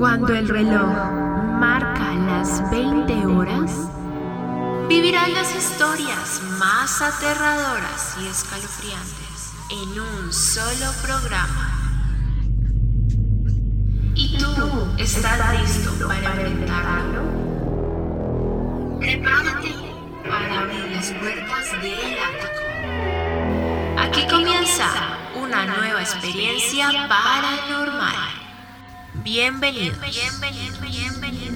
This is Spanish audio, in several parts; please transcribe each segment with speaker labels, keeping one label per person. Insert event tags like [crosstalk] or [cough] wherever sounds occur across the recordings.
Speaker 1: Cuando el reloj marca las 20 horas, vivirán las historias más aterradoras y escalofriantes en un solo programa. ¿Y tú estás listo para enfrentarlo? Prepárate para abrir las puertas del ático. Aquí comienza una nueva experiencia paranormal. Bienvenidos. Bienvenidos. Bienvenidos.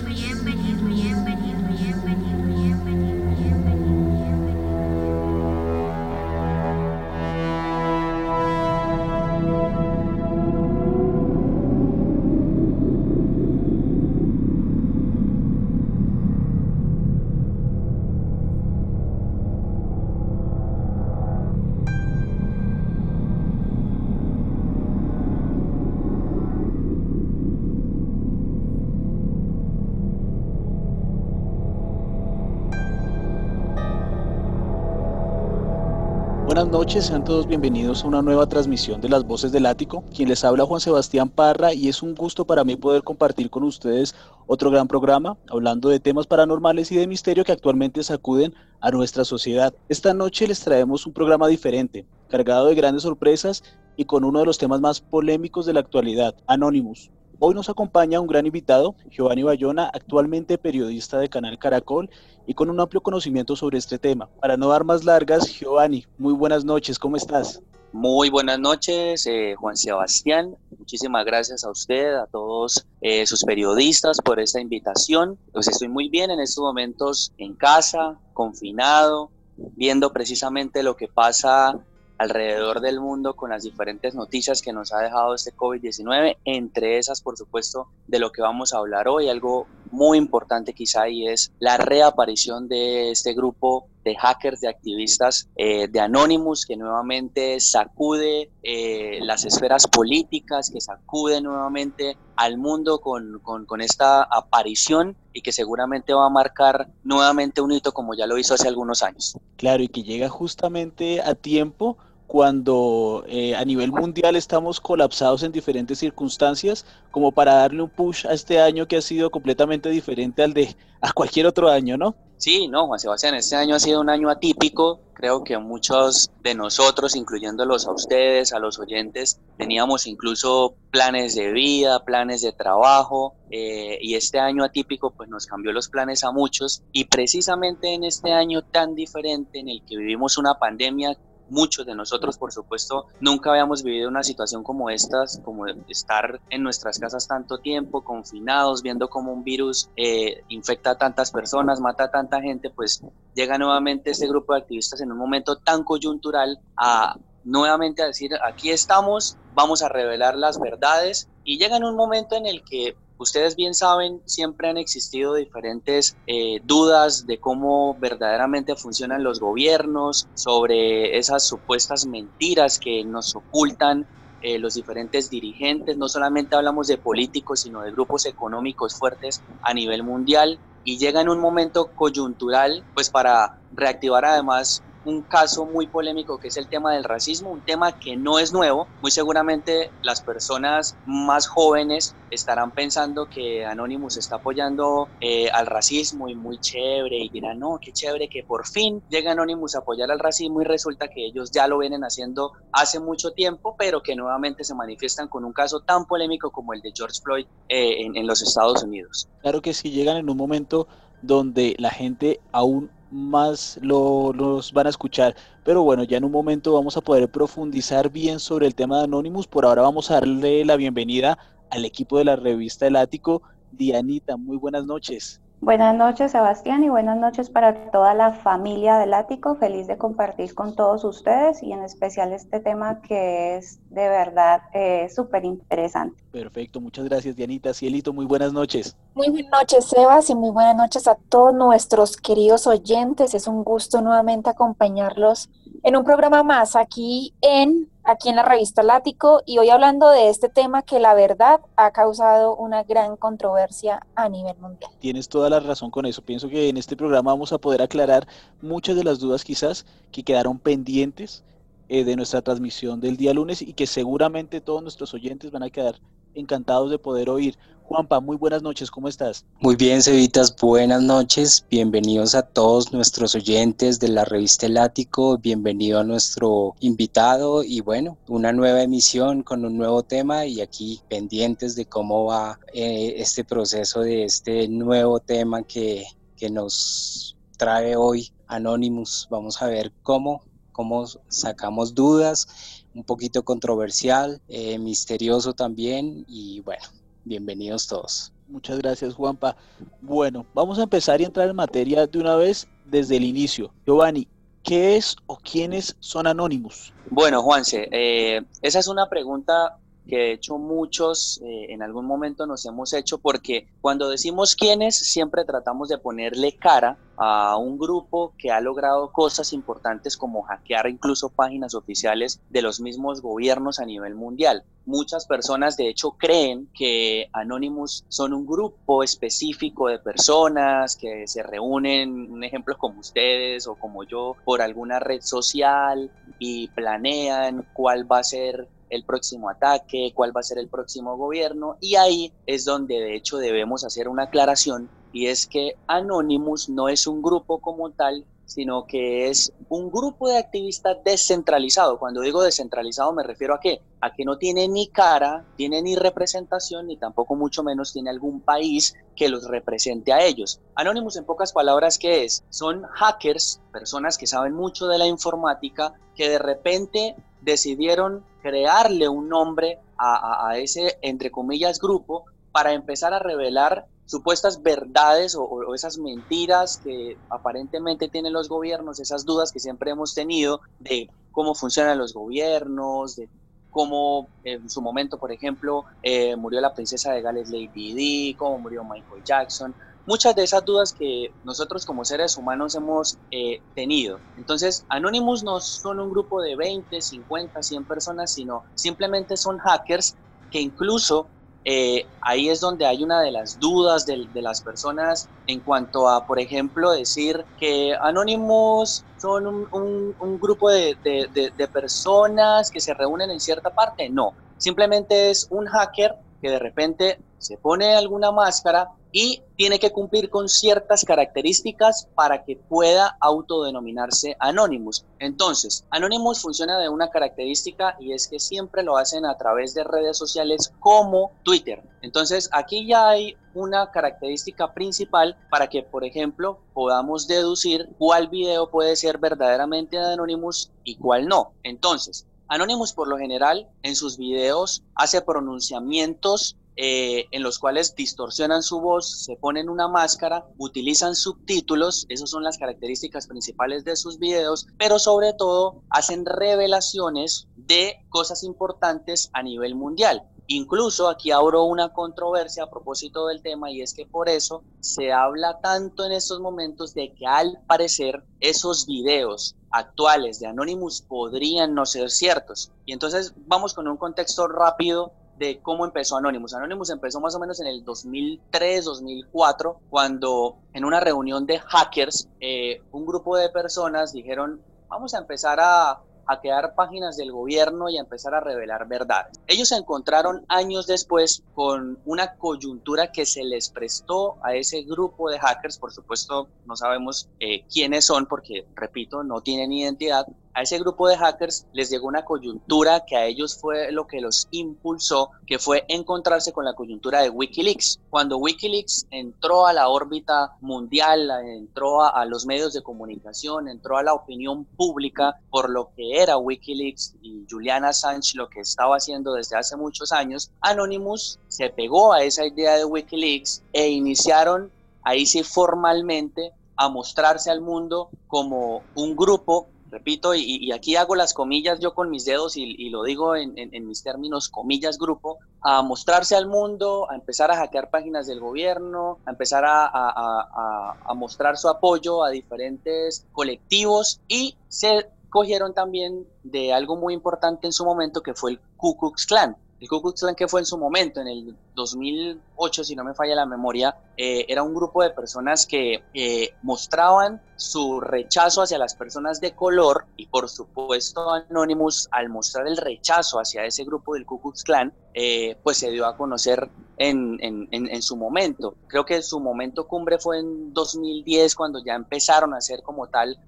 Speaker 2: Noches, sean todos bienvenidos a una nueva transmisión de Las Voces del Ático. Quien les habla Juan Sebastián Parra y es un gusto para mí poder compartir con ustedes otro gran programa hablando de temas paranormales y de misterio que actualmente sacuden a nuestra sociedad. Esta noche les traemos un programa diferente, cargado de grandes sorpresas y con uno de los temas más polémicos de la actualidad, Anonymous. Hoy nos acompaña un gran invitado, Giovanni Bayona, actualmente periodista de Canal Caracol y con un amplio conocimiento sobre este tema. Para no dar más largas, Giovanni, muy buenas noches, ¿cómo estás?
Speaker 3: Muy buenas noches, eh, Juan Sebastián. Muchísimas gracias a usted, a todos eh, sus periodistas por esta invitación. Pues estoy muy bien en estos momentos en casa, confinado, viendo precisamente lo que pasa alrededor del mundo con las diferentes noticias que nos ha dejado este COVID-19, entre esas, por supuesto, de lo que vamos a hablar hoy, algo muy importante quizá y es la reaparición de este grupo de hackers, de activistas eh, de Anonymous, que nuevamente sacude eh, las esferas políticas, que sacude nuevamente al mundo con, con, con, esta aparición y que seguramente va a marcar nuevamente un hito como ya lo hizo hace algunos años.
Speaker 2: Claro, y que llega justamente a tiempo cuando eh, a nivel mundial estamos colapsados en diferentes circunstancias, como para darle un push a este año que ha sido completamente diferente al de a cualquier otro año, ¿no?
Speaker 3: Sí, no, Juan Sebastián, este año ha sido un año atípico. Creo que muchos de nosotros, incluyéndolos a ustedes, a los oyentes, teníamos incluso planes de vida, planes de trabajo, eh, y este año atípico pues nos cambió los planes a muchos. Y precisamente en este año tan diferente en el que vivimos una pandemia muchos de nosotros, por supuesto, nunca habíamos vivido una situación como esta, como estar en nuestras casas tanto tiempo, confinados, viendo cómo un virus eh, infecta a tantas personas, mata a tanta gente, pues llega nuevamente este grupo de activistas en un momento tan coyuntural a nuevamente a decir, aquí estamos, vamos a revelar las verdades y llega en un momento en el que Ustedes bien saben, siempre han existido diferentes eh, dudas de cómo verdaderamente funcionan los gobiernos, sobre esas supuestas mentiras que nos ocultan eh, los diferentes dirigentes. No solamente hablamos de políticos, sino de grupos económicos fuertes a nivel mundial. Y llega en un momento coyuntural, pues para reactivar además un caso muy polémico que es el tema del racismo, un tema que no es nuevo. Muy seguramente las personas más jóvenes estarán pensando que Anonymous está apoyando eh, al racismo y muy chévere y dirán, no, qué chévere que por fin llega Anonymous a apoyar al racismo y resulta que ellos ya lo vienen haciendo hace mucho tiempo, pero que nuevamente se manifiestan con un caso tan polémico como el de George Floyd eh, en, en los Estados Unidos.
Speaker 2: Claro que sí, llegan en un momento donde la gente aún más lo, los van a escuchar. Pero bueno, ya en un momento vamos a poder profundizar bien sobre el tema de Anonymous. Por ahora vamos a darle la bienvenida al equipo de la revista El Ático. Dianita, muy buenas noches.
Speaker 4: Buenas noches, Sebastián, y buenas noches para toda la familia del Ático. Feliz de compartir con todos ustedes y en especial este tema que es de verdad eh, súper interesante.
Speaker 2: Perfecto, muchas gracias, Dianita. Cielito, muy buenas noches.
Speaker 5: Muy buenas noches, Sebas, y muy buenas noches a todos nuestros queridos oyentes. Es un gusto nuevamente acompañarlos en un programa más aquí en aquí en la revista Lático y hoy hablando de este tema que la verdad ha causado una gran controversia a nivel mundial.
Speaker 2: Tienes toda la razón con eso. Pienso que en este programa vamos a poder aclarar muchas de las dudas quizás que quedaron pendientes eh, de nuestra transmisión del día lunes y que seguramente todos nuestros oyentes van a quedar encantados de poder oír. Juanpa, muy buenas noches, ¿cómo estás?
Speaker 6: Muy bien, Cevitas, buenas noches. Bienvenidos a todos nuestros oyentes de la revista El Ático. Bienvenido a nuestro invitado y bueno, una nueva emisión con un nuevo tema y aquí pendientes de cómo va eh, este proceso de este nuevo tema que, que nos trae hoy Anonymous. Vamos a ver cómo, cómo sacamos dudas, un poquito controversial, eh, misterioso también y bueno, Bienvenidos todos.
Speaker 2: Muchas gracias, Juanpa. Bueno, vamos a empezar y entrar en materia de una vez desde el inicio. Giovanni, ¿qué es o quiénes son Anonymous?
Speaker 3: Bueno, Juanse, eh, esa es una pregunta que de hecho muchos eh, en algún momento nos hemos hecho porque cuando decimos quiénes siempre tratamos de ponerle cara a un grupo que ha logrado cosas importantes como hackear incluso páginas oficiales de los mismos gobiernos a nivel mundial. Muchas personas de hecho creen que Anonymous son un grupo específico de personas que se reúnen, un ejemplo como ustedes o como yo, por alguna red social y planean cuál va a ser el próximo ataque, cuál va a ser el próximo gobierno y ahí es donde de hecho debemos hacer una aclaración y es que Anonymous no es un grupo como tal, sino que es un grupo de activistas descentralizado. Cuando digo descentralizado me refiero a qué? A que no tiene ni cara, tiene ni representación, ni tampoco mucho menos tiene algún país que los represente a ellos. Anonymous en pocas palabras, ¿qué es? Son hackers, personas que saben mucho de la informática, que de repente decidieron crearle un nombre a, ese, entre comillas, grupo para empezar a revelar supuestas verdades o, esas mentiras que aparentemente tienen los gobiernos, esas dudas que siempre hemos tenido de cómo funcionan los gobiernos, de cómo en su momento, por ejemplo, eh, murió la princesa de Gales Lady Di, cómo murió Michael Jackson, muchas de esas dudas que nosotros como seres humanos hemos eh, tenido. Entonces, Anonymous no son un grupo de 20, 50, 100 personas, sino simplemente son hackers que incluso eh, ahí es donde hay una de las dudas de, las personas en cuanto a, por ejemplo, decir que Anonymous son un, grupo de, de, personas que se reúnen en cierta parte. No, simplemente es un hacker que de repente se pone alguna máscara y tiene que cumplir con ciertas características para que pueda autodenominarse Anonymous. Entonces, Anonymous funciona de una característica y es que siempre lo hacen a través de redes sociales como Twitter. Entonces, aquí ya hay una característica principal para que, por ejemplo, podamos deducir cuál video puede ser verdaderamente de Anonymous y cuál no. Entonces, Anonymous por lo general en sus videos hace pronunciamientos eh, en los cuales distorsionan su voz, se ponen una máscara, utilizan subtítulos, esas son las características principales de sus videos, pero sobre todo hacen revelaciones de cosas importantes a nivel mundial. Incluso aquí abro una controversia a propósito del tema y es que por eso se habla tanto en estos momentos de que al parecer esos videos actuales de Anonymous podrían no ser ciertos. Y entonces vamos con un contexto rápido de cómo empezó Anonymous. Anonymous empezó más o menos en el 2003, 2004, cuando en una reunión de hackers, eh, un grupo de personas dijeron, vamos a empezar a hackear páginas del gobierno y a empezar a revelar verdades. Ellos se encontraron años después con una coyuntura que se les prestó a ese grupo de hackers, por supuesto no sabemos eh, quiénes son porque, repito, no tienen identidad, a ese grupo de hackers les llegó una coyuntura que a ellos fue lo que los impulsó, que fue encontrarse con la coyuntura de Wikileaks. Cuando Wikileaks entró a la órbita mundial, entró a, los medios de comunicación, entró a la opinión pública por lo que era Wikileaks y Julian Assange lo que estaba haciendo desde hace muchos años, Anonymous se pegó a esa idea de Wikileaks e iniciaron ahí sí formalmente a mostrarse al mundo como un grupo repito, y, aquí hago las comillas yo con mis dedos y, lo digo en, mis términos, comillas grupo, a mostrarse al mundo, a empezar a hackear páginas del gobierno, a empezar a, mostrar su apoyo a diferentes colectivos y se cogieron también de algo muy importante en su momento que fue el Ku Klux Klan. El Ku Klux Klan que fue en su momento, en el 2008, si no me falla la memoria, eh, era un grupo de personas que eh, mostraban su rechazo hacia las personas de color y por supuesto Anonymous al mostrar el rechazo hacia ese grupo del Ku Klux Klan, eh, pues se dio a conocer en, en, en, su momento. Creo que su momento cumbre fue en 2010 cuando ya empezaron a hacer como tal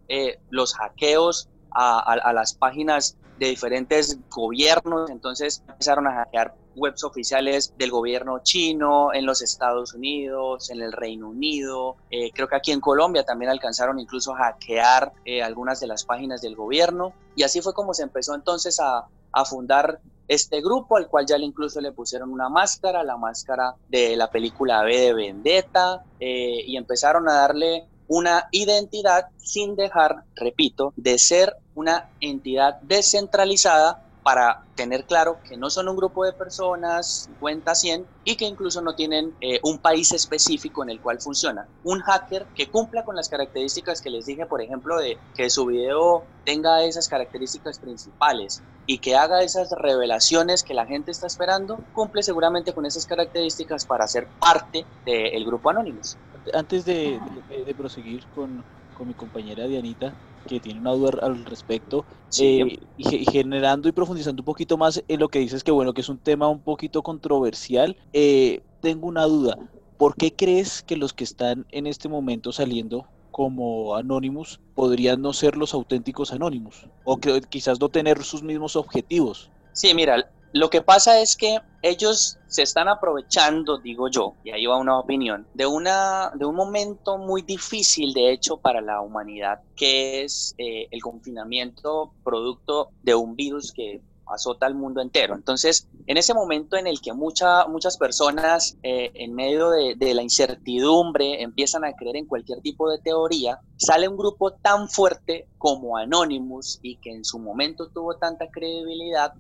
Speaker 3: los hackeos a, las páginas de diferentes gobiernos, entonces empezaron a hackear webs oficiales del gobierno chino, en los Estados Unidos, en el Reino Unido, eh, creo que aquí en Colombia también alcanzaron incluso a hackear eh, algunas de las páginas del gobierno. Y así fue como se empezó entonces a, a fundar este grupo al cual ya incluso le pusieron una máscara, la máscara de la película B de Vendetta eh, y empezaron a darle una identidad sin dejar, repito, de ser una entidad descentralizada para tener claro que no son un grupo de personas, 50, 100, y que incluso no tienen eh, un país específico en el cual funciona. Un hacker que cumpla con las características que les dije, por ejemplo, de que su video tenga esas características principales y que haga esas revelaciones que la gente está esperando, cumple seguramente con esas características para ser parte del grupo Anonymous.
Speaker 2: Antes de, de proseguir con, con mi compañera Dianita, que tiene una duda al respecto, eh, y, generando y profundizando un poquito más en lo que dices, que bueno, que es un tema un poquito controversial, eh, tengo una duda. ¿Por qué crees que los que están en este momento saliendo como Anonymous podrían no ser los auténticos Anonymous? O que quizás no tener sus mismos objetivos.
Speaker 3: Sí, mira, lo que pasa es que ellos se están aprovechando, digo yo, y ahí va una opinión, de, una, de un momento muy difícil, de hecho, para la humanidad, que es eh, el confinamiento producto de un virus que azota al mundo entero. Entonces, en ese momento en el que mucha, muchas personas, eh, en medio de, de, la incertidumbre, empiezan a creer en cualquier tipo de teoría, sale un grupo tan fuerte como Anonymous y que en su momento tuvo tanta credibilidad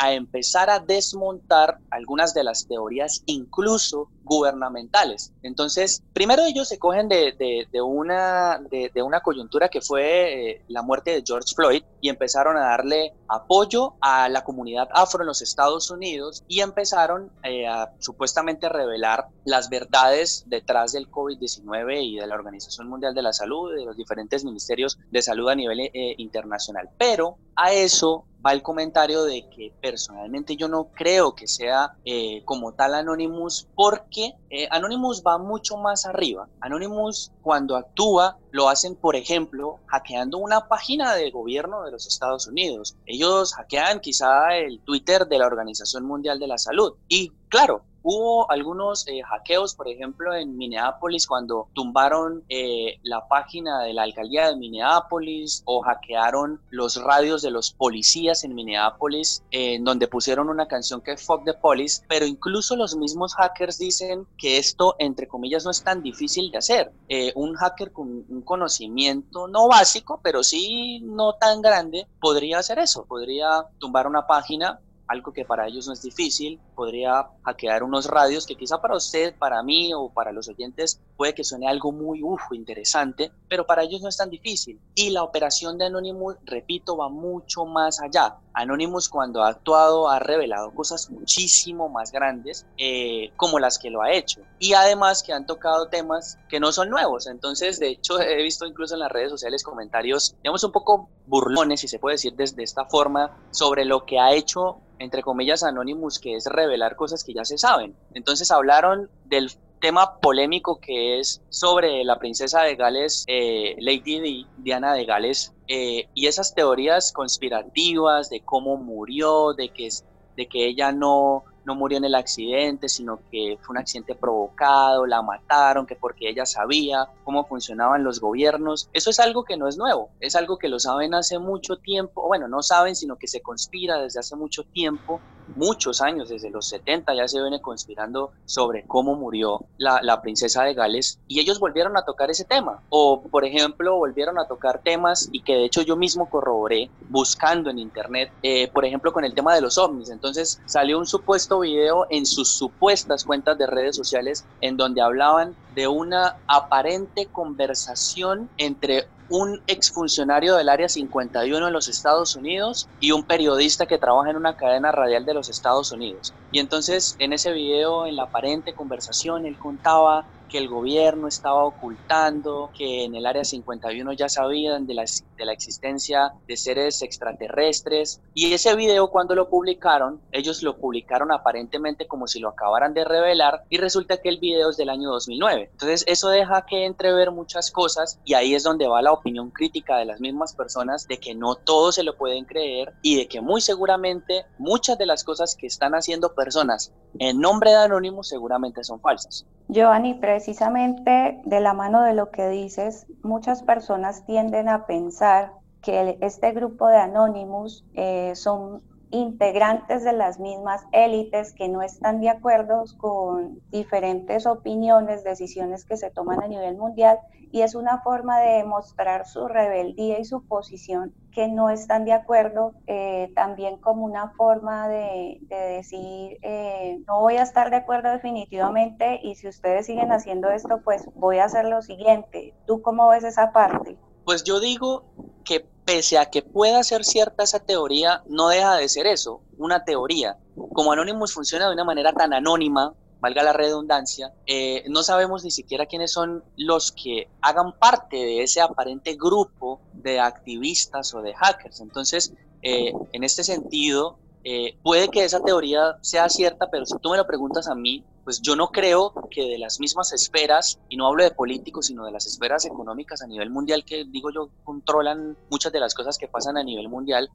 Speaker 3: a empezar a desmontar algunas de las teorías, incluso gubernamentales. Entonces, primero ellos se cogen de, de, una, de, una coyuntura que fue eh, la muerte de George Floyd y empezaron a darle apoyo a la comunidad afro en los Estados Unidos y empezaron eh, a supuestamente revelar las verdades detrás del COVID-19 y de la Organización Mundial de la Salud, de los diferentes ministerios de salud a nivel eh, internacional. Pero a eso va el comentario de que personalmente yo no creo que sea como tal Anonymous porque eh, Anonymous va mucho más arriba. Anonymous cuando actúa lo hacen, por ejemplo, hackeando una página del gobierno de los Estados Unidos. Ellos hackean quizá el Twitter de la Organización Mundial de la Salud. Y claro, Hubo algunos eh, hackeos, por ejemplo, en Minneapolis cuando tumbaron eh, la página de la alcaldía de Minneapolis o hackearon los radios de los policías en Minneapolis, en donde pusieron una canción que es Fuck the Police, pero incluso los mismos hackers dicen que esto, entre comillas, no es tan difícil de hacer. Eh, un hacker con un conocimiento no básico, pero sí no tan grande, podría hacer eso, podría tumbar una página algo que para ellos no es difícil, podría hackear unos radios que quizá para usted, para mí o para los oyentes puede que suene algo muy uf, interesante, pero para ellos no es tan difícil. Y la operación de Anonymous, repito, va mucho más allá. Anonymous cuando ha actuado ha revelado cosas muchísimo más grandes eh, como las que lo ha hecho. Y además que han tocado temas que no son nuevos. Entonces, de hecho, [laughs] he visto incluso en las redes sociales comentarios, digamos, un poco burlones, si se puede decir desde esta forma, sobre lo que ha hecho entre comillas, Anonymous, que es revelar cosas que ya se saben. Entonces hablaron del tema polémico que es sobre la princesa de Gales, eh, Lady Di, Diana de Gales, eh, y esas teorías conspirativas de cómo murió, de que, de que ella no, no murió en el accidente, sino que fue un accidente provocado, la mataron, que porque ella sabía cómo funcionaban los gobiernos. Eso es algo que no es nuevo, es algo que lo saben hace mucho tiempo, bueno, no saben, sino que se conspira desde hace mucho tiempo muchos años, desde los 70 ya se viene conspirando sobre cómo murió la, la, princesa de Gales y ellos volvieron a tocar ese tema. O, por ejemplo, volvieron a tocar temas y que de hecho yo mismo corroboré buscando en internet, eh, por ejemplo, con el tema de los ovnis. Entonces salió un supuesto video en sus supuestas cuentas de redes sociales en donde hablaban de una aparente conversación entre un exfuncionario del Área 51 en los Estados Unidos y un periodista que trabaja en una cadena radial de los Estados Unidos. Y entonces en ese video, en la aparente conversación, él contaba que el gobierno estaba ocultando, que en el área 51 ya sabían de la, de la existencia de seres extraterrestres. Y ese video cuando lo publicaron, ellos lo publicaron aparentemente como si lo acabaran de revelar y resulta que el video es del año 2009. Entonces eso deja que entrever muchas cosas y ahí es donde va la opinión crítica de las mismas personas de que no todos se lo pueden creer y de que muy seguramente muchas de las cosas que están haciendo personas en nombre de Anonymous seguramente son falsas.
Speaker 4: Giovanni, precisamente de la mano de lo que dices, muchas personas tienden a pensar que este grupo de Anonymous eh, son integrantes de las mismas élites que no están de acuerdo con diferentes opiniones, decisiones que se toman a nivel mundial y es una forma de mostrar su rebeldía y su posición que no están de acuerdo, eh, también como una forma de, decir, eh, no voy a estar de acuerdo definitivamente y si ustedes siguen haciendo esto, pues voy a hacer lo siguiente. ¿Tú cómo ves esa parte?
Speaker 3: Pues yo digo que pese a que pueda ser cierta esa teoría, no deja de ser eso, una teoría. Como Anonymous funciona de una manera tan anónima, valga la redundancia, eh, no sabemos ni siquiera quiénes son los que hagan parte de ese aparente grupo de activistas o de hackers. Entonces, eh, en este sentido, eh, puede que esa teoría sea cierta, pero si tú me lo preguntas a mí, pues yo no creo que de las mismas esferas, y no hablo de políticos, sino de las esferas económicas a nivel mundial que digo yo controlan muchas de las cosas que pasan a nivel mundial,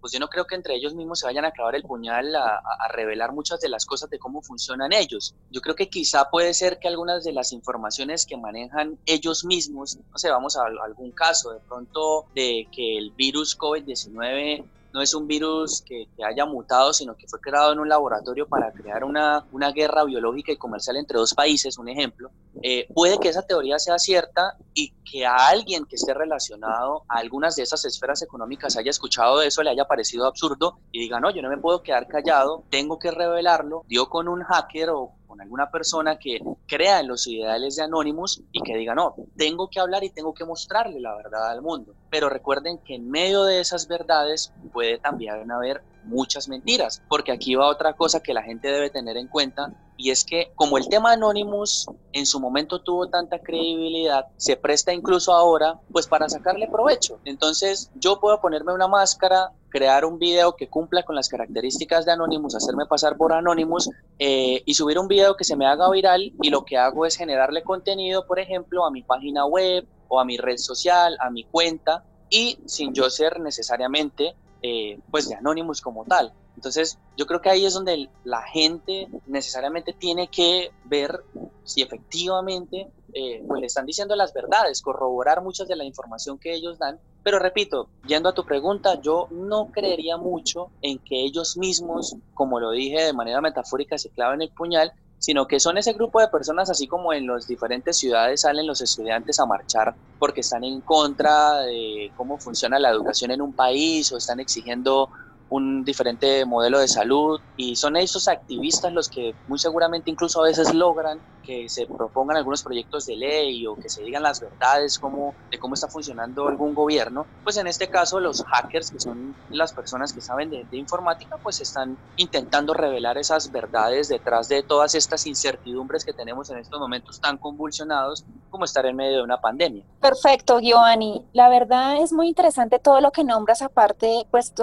Speaker 3: pues yo no creo que entre ellos mismos se vayan a acabar el puñal a, revelar muchas de las cosas de cómo funcionan ellos. Yo creo que quizá puede ser que algunas de las informaciones que manejan ellos mismos, no sé, vamos a algún caso de pronto de que el virus COVID-19 no es un virus que, haya mutado, sino que fue creado en un laboratorio para crear una, una guerra biológica y comercial entre dos países, un ejemplo, eh, puede que esa teoría sea cierta y que a alguien que esté relacionado a algunas de esas esferas económicas haya escuchado eso, le haya parecido absurdo y diga, no, yo no me puedo quedar callado, tengo que revelarlo, dio con un hacker o con alguna persona que crea en los ideales de Anonymous y que diga, no, tengo que hablar y tengo que mostrarle la verdad al mundo. Pero recuerden que en medio de esas verdades puede también haber muchas mentiras, porque aquí va otra cosa que la gente debe tener en cuenta y es que como el tema Anonymous en su momento tuvo tanta credibilidad, se presta incluso ahora pues para sacarle provecho. Entonces yo puedo ponerme una máscara, crear un video que cumpla con las características de Anonymous, hacerme pasar por Anonymous eh, y subir un video que se me haga viral y lo que hago es generarle contenido, por ejemplo, a mi página web o a mi red social, a mi cuenta y sin yo ser necesariamente eh, pues de Anonymous como tal. Entonces, yo creo que ahí es donde la gente necesariamente tiene que ver si efectivamente eh, pues le están diciendo las verdades, corroborar muchas de la información que ellos dan. Pero repito, yendo a tu pregunta, yo no creería mucho en que ellos mismos, como lo dije de manera metafórica, se claven el puñal, sino que son ese grupo de personas, así como en las diferentes ciudades salen los estudiantes a marchar porque están en contra de cómo funciona la educación en un país o están exigiendo un diferente modelo de salud y son esos activistas los que muy seguramente incluso a veces logran que se propongan algunos proyectos de ley o que se digan las verdades cómo, de cómo está funcionando algún gobierno, pues en este caso los hackers, que son las personas que saben de, de informática, pues están intentando revelar esas verdades detrás de todas estas incertidumbres que tenemos en estos momentos tan convulsionados como estar en medio de una pandemia.
Speaker 5: Perfecto, Giovanni. La verdad es muy interesante todo lo que nombras aparte, pues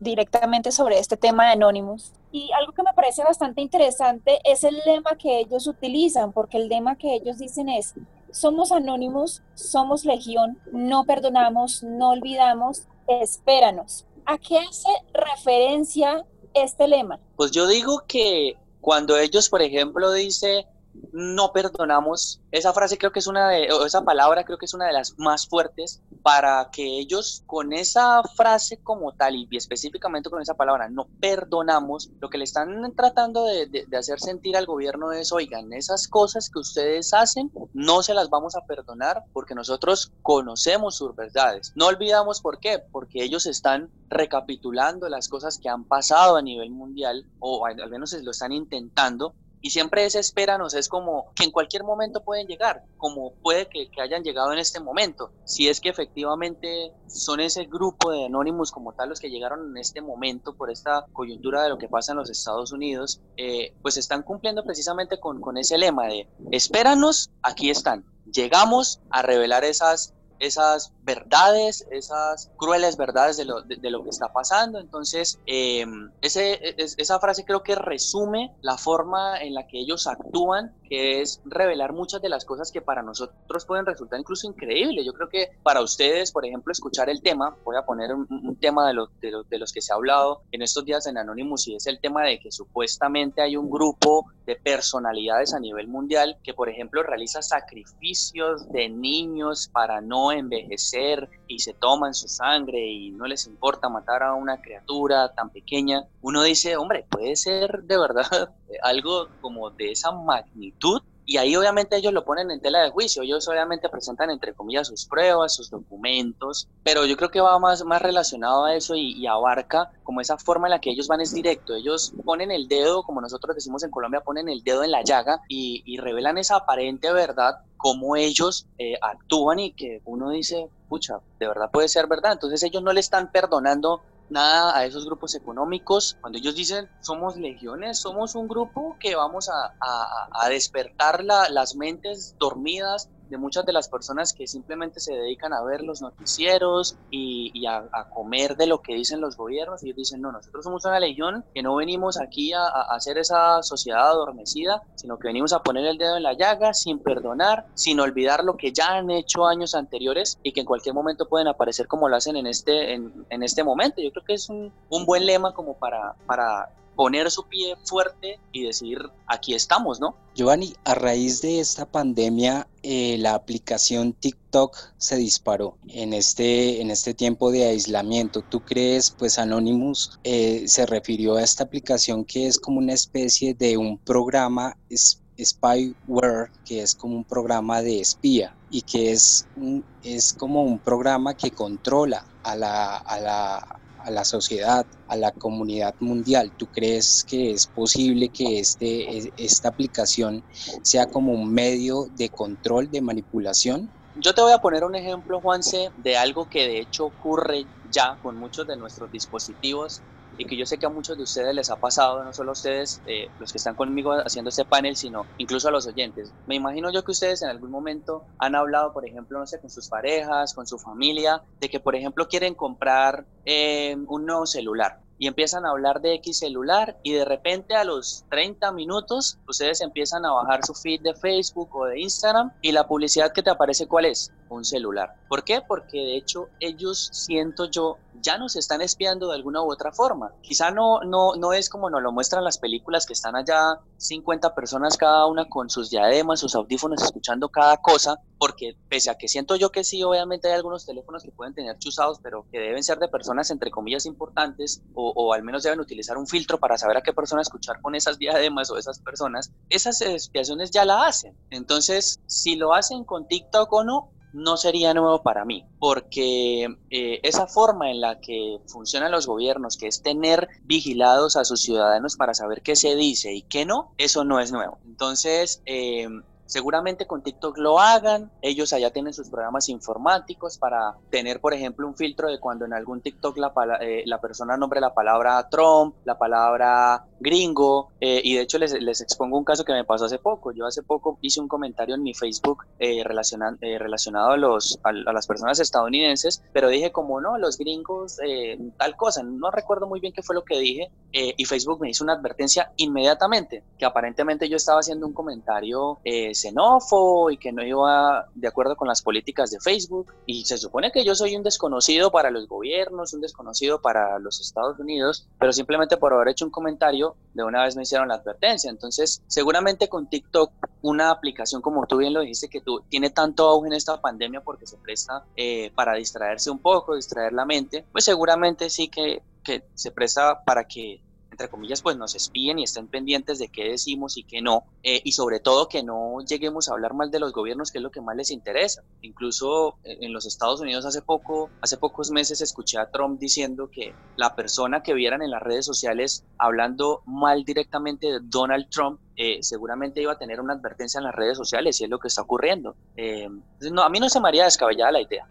Speaker 5: directamente sobre este tema de Anonymous. Y algo que me parece bastante interesante es el lema que ellos utilizan, porque el lema que ellos dicen es, somos anónimos, somos legión, no perdonamos, no olvidamos, espéranos. ¿A qué hace referencia este lema?
Speaker 3: Pues yo digo que cuando ellos, por ejemplo, dice no perdonamos, esa frase creo que es una de, o esa palabra creo que es una de las más fuertes para que ellos con esa frase como tal y específicamente con esa palabra no perdonamos, lo que le están tratando de, hacer sentir al gobierno es, oigan, esas cosas que ustedes hacen no se las vamos a perdonar porque nosotros conocemos sus verdades. No olvidamos por qué, porque ellos están recapitulando las cosas que han pasado a nivel mundial o al menos lo están intentando Y siempre ese espéranos es como que en cualquier momento pueden llegar, como puede que, que hayan llegado en este momento. Si es que efectivamente son ese grupo de anónimos como tal los que llegaron en este momento por esta coyuntura de lo que pasa en los Estados Unidos, eh, pues están cumpliendo precisamente con, con ese lema de espéranos, aquí están. Llegamos a revelar esas esas verdades, esas crueles verdades de lo, de, lo que está pasando. Entonces, eh, ese, esa frase creo que resume la forma en la que ellos actúan, que es revelar muchas de las cosas que para nosotros pueden resultar incluso increíbles. Yo creo que para ustedes, por ejemplo, escuchar el tema, voy a poner un, tema de, los, de, de los que se ha hablado en estos días en Anonymous y es el tema de que supuestamente hay un grupo de personalidades a nivel mundial que, por ejemplo, realiza sacrificios de niños para no envejecer y se toman su sangre y no les importa matar a una criatura tan pequeña, uno dice, hombre, puede ser de verdad [laughs] algo como de esa magnitud y ahí obviamente ellos lo ponen en tela de juicio, ellos obviamente presentan entre comillas sus pruebas, sus documentos, pero yo creo que va más, más relacionado a eso y, abarca como esa forma en la que ellos van es directo, ellos ponen el dedo, como nosotros decimos en Colombia, ponen el dedo en la llaga y, revelan esa aparente verdad, cómo ellos eh, actúan y que uno dice, pucha, de verdad puede ser verdad, entonces ellos no le están perdonando nada a esos grupos económicos. Cuando ellos dicen somos legiones, somos un grupo que vamos a, a, despertar las mentes dormidas de muchas de las personas que simplemente se dedican a ver los noticieros y, a, comer de lo que dicen los gobiernos. Y ellos dicen, no, nosotros somos una legión que no venimos aquí a, hacer esa sociedad adormecida, sino que venimos a poner el dedo en la llaga sin perdonar, sin olvidar lo que ya han hecho años anteriores y que en cualquier momento pueden aparecer como lo hacen en este, en, en este momento. Yo creo que es un, un buen lema como para, para poner su pie fuerte y decir, aquí estamos, ¿no?
Speaker 6: Giovanni, a raíz de esta pandemia, eh, la aplicación TikTok se disparó en este, en este tiempo de aislamiento. ¿Tú crees, pues Anonymous eh, se refirió a esta aplicación que es como una especie de un programa spyware, que es como un programa de espía y que es, es como un programa que controla a la, a la a la sociedad, a la comunidad mundial. ¿Tú crees que es posible que este, esta aplicación sea como un medio de control, de manipulación?
Speaker 3: Yo te voy a poner un ejemplo, Juanse, de algo que de hecho ocurre ya con muchos de nuestros dispositivos y que yo sé que a muchos de ustedes les ha pasado, no solo a ustedes, eh, los que están conmigo haciendo este panel, sino incluso a los oyentes. Me imagino yo que ustedes en algún momento han hablado, por ejemplo, no sé, con sus parejas, con su familia, de que, por ejemplo, quieren comprar eh, un nuevo celular y empiezan a hablar de X celular y de repente a los 30 minutos ustedes empiezan a bajar su feed de Facebook o de Instagram y la publicidad que te aparece cuál es? Un celular. ¿Por qué? Porque de hecho ellos siento yo ya nos están espiando de alguna u otra forma. Quizá no, no, no es como nos lo muestran las películas que están allá 50 personas cada una con sus diademas, sus audífonos, escuchando cada cosa, porque pese a que siento yo que sí, obviamente hay algunos teléfonos que pueden tener chuzados, pero que deben ser de personas entre comillas importantes o, al menos deben utilizar un filtro para saber a qué persona escuchar con esas diademas o esas personas, esas espiaciones ya la hacen. Entonces, si lo hacen con TikTok o no, no sería nuevo para mí, porque eh, esa forma en la que funcionan los gobiernos, que es tener vigilados a sus ciudadanos para saber qué se dice y qué no, eso no es nuevo. Entonces, eh, Seguramente con TikTok lo hagan, ellos allá tienen sus programas informáticos para tener, por ejemplo, un filtro de cuando en algún TikTok la, eh, la persona nombre la palabra Trump, la palabra gringo, eh, y de hecho les, les, expongo un caso que me pasó hace poco. Yo hace poco hice un comentario en mi Facebook eh, relacionado a, los, a, las personas estadounidenses, pero dije como no, los gringos, tal cosa, no recuerdo muy bien qué fue lo que dije, y Facebook me hizo una advertencia inmediatamente, que aparentemente yo estaba haciendo un comentario xenófobo y que no iba de acuerdo con las políticas de Facebook. Y se supone que yo soy un desconocido para los gobiernos, un desconocido para los Estados Unidos, pero simplemente por haber hecho un comentario, de una vez me hicieron la advertencia. Entonces, seguramente con TikTok, una aplicación como tú bien lo dijiste, que tú, tiene tanto auge en esta pandemia porque se presta eh, para distraerse un poco, distraer la mente, pues seguramente sí que, que se presta para que entre comillas, pues nos espíen y estén pendientes de qué decimos y qué no, eh, y sobre todo que no lleguemos a hablar mal de los gobiernos, que es lo que más les interesa. Incluso eh, en los Estados Unidos hace poco, hace pocos meses escuché a Trump diciendo que la persona que vieran en las redes sociales hablando mal directamente de Donald Trump eh, seguramente iba a tener una advertencia en las redes sociales y es lo que está ocurriendo. no, a mí no se me haría descabellada la idea.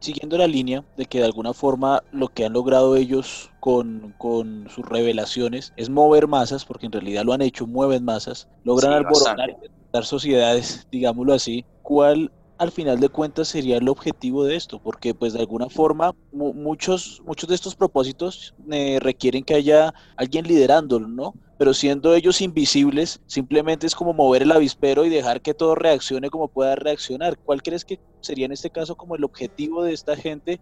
Speaker 2: Siguiendo la línea de que de alguna forma lo que han logrado ellos con, con, sus revelaciones es mover masas, porque en realidad lo han hecho, mueven masas, logran alborotar sociedades, digámoslo así, ¿cuál al final de cuentas sería el objetivo de esto, porque pues de alguna forma muchos, muchos de estos propósitos eh, requieren que haya alguien liderándolo, ¿no? Pero siendo ellos invisibles, simplemente es como mover el avispero y dejar que todo reaccione como pueda reaccionar. ¿Cuál crees que sería en este caso como el objetivo de esta gente?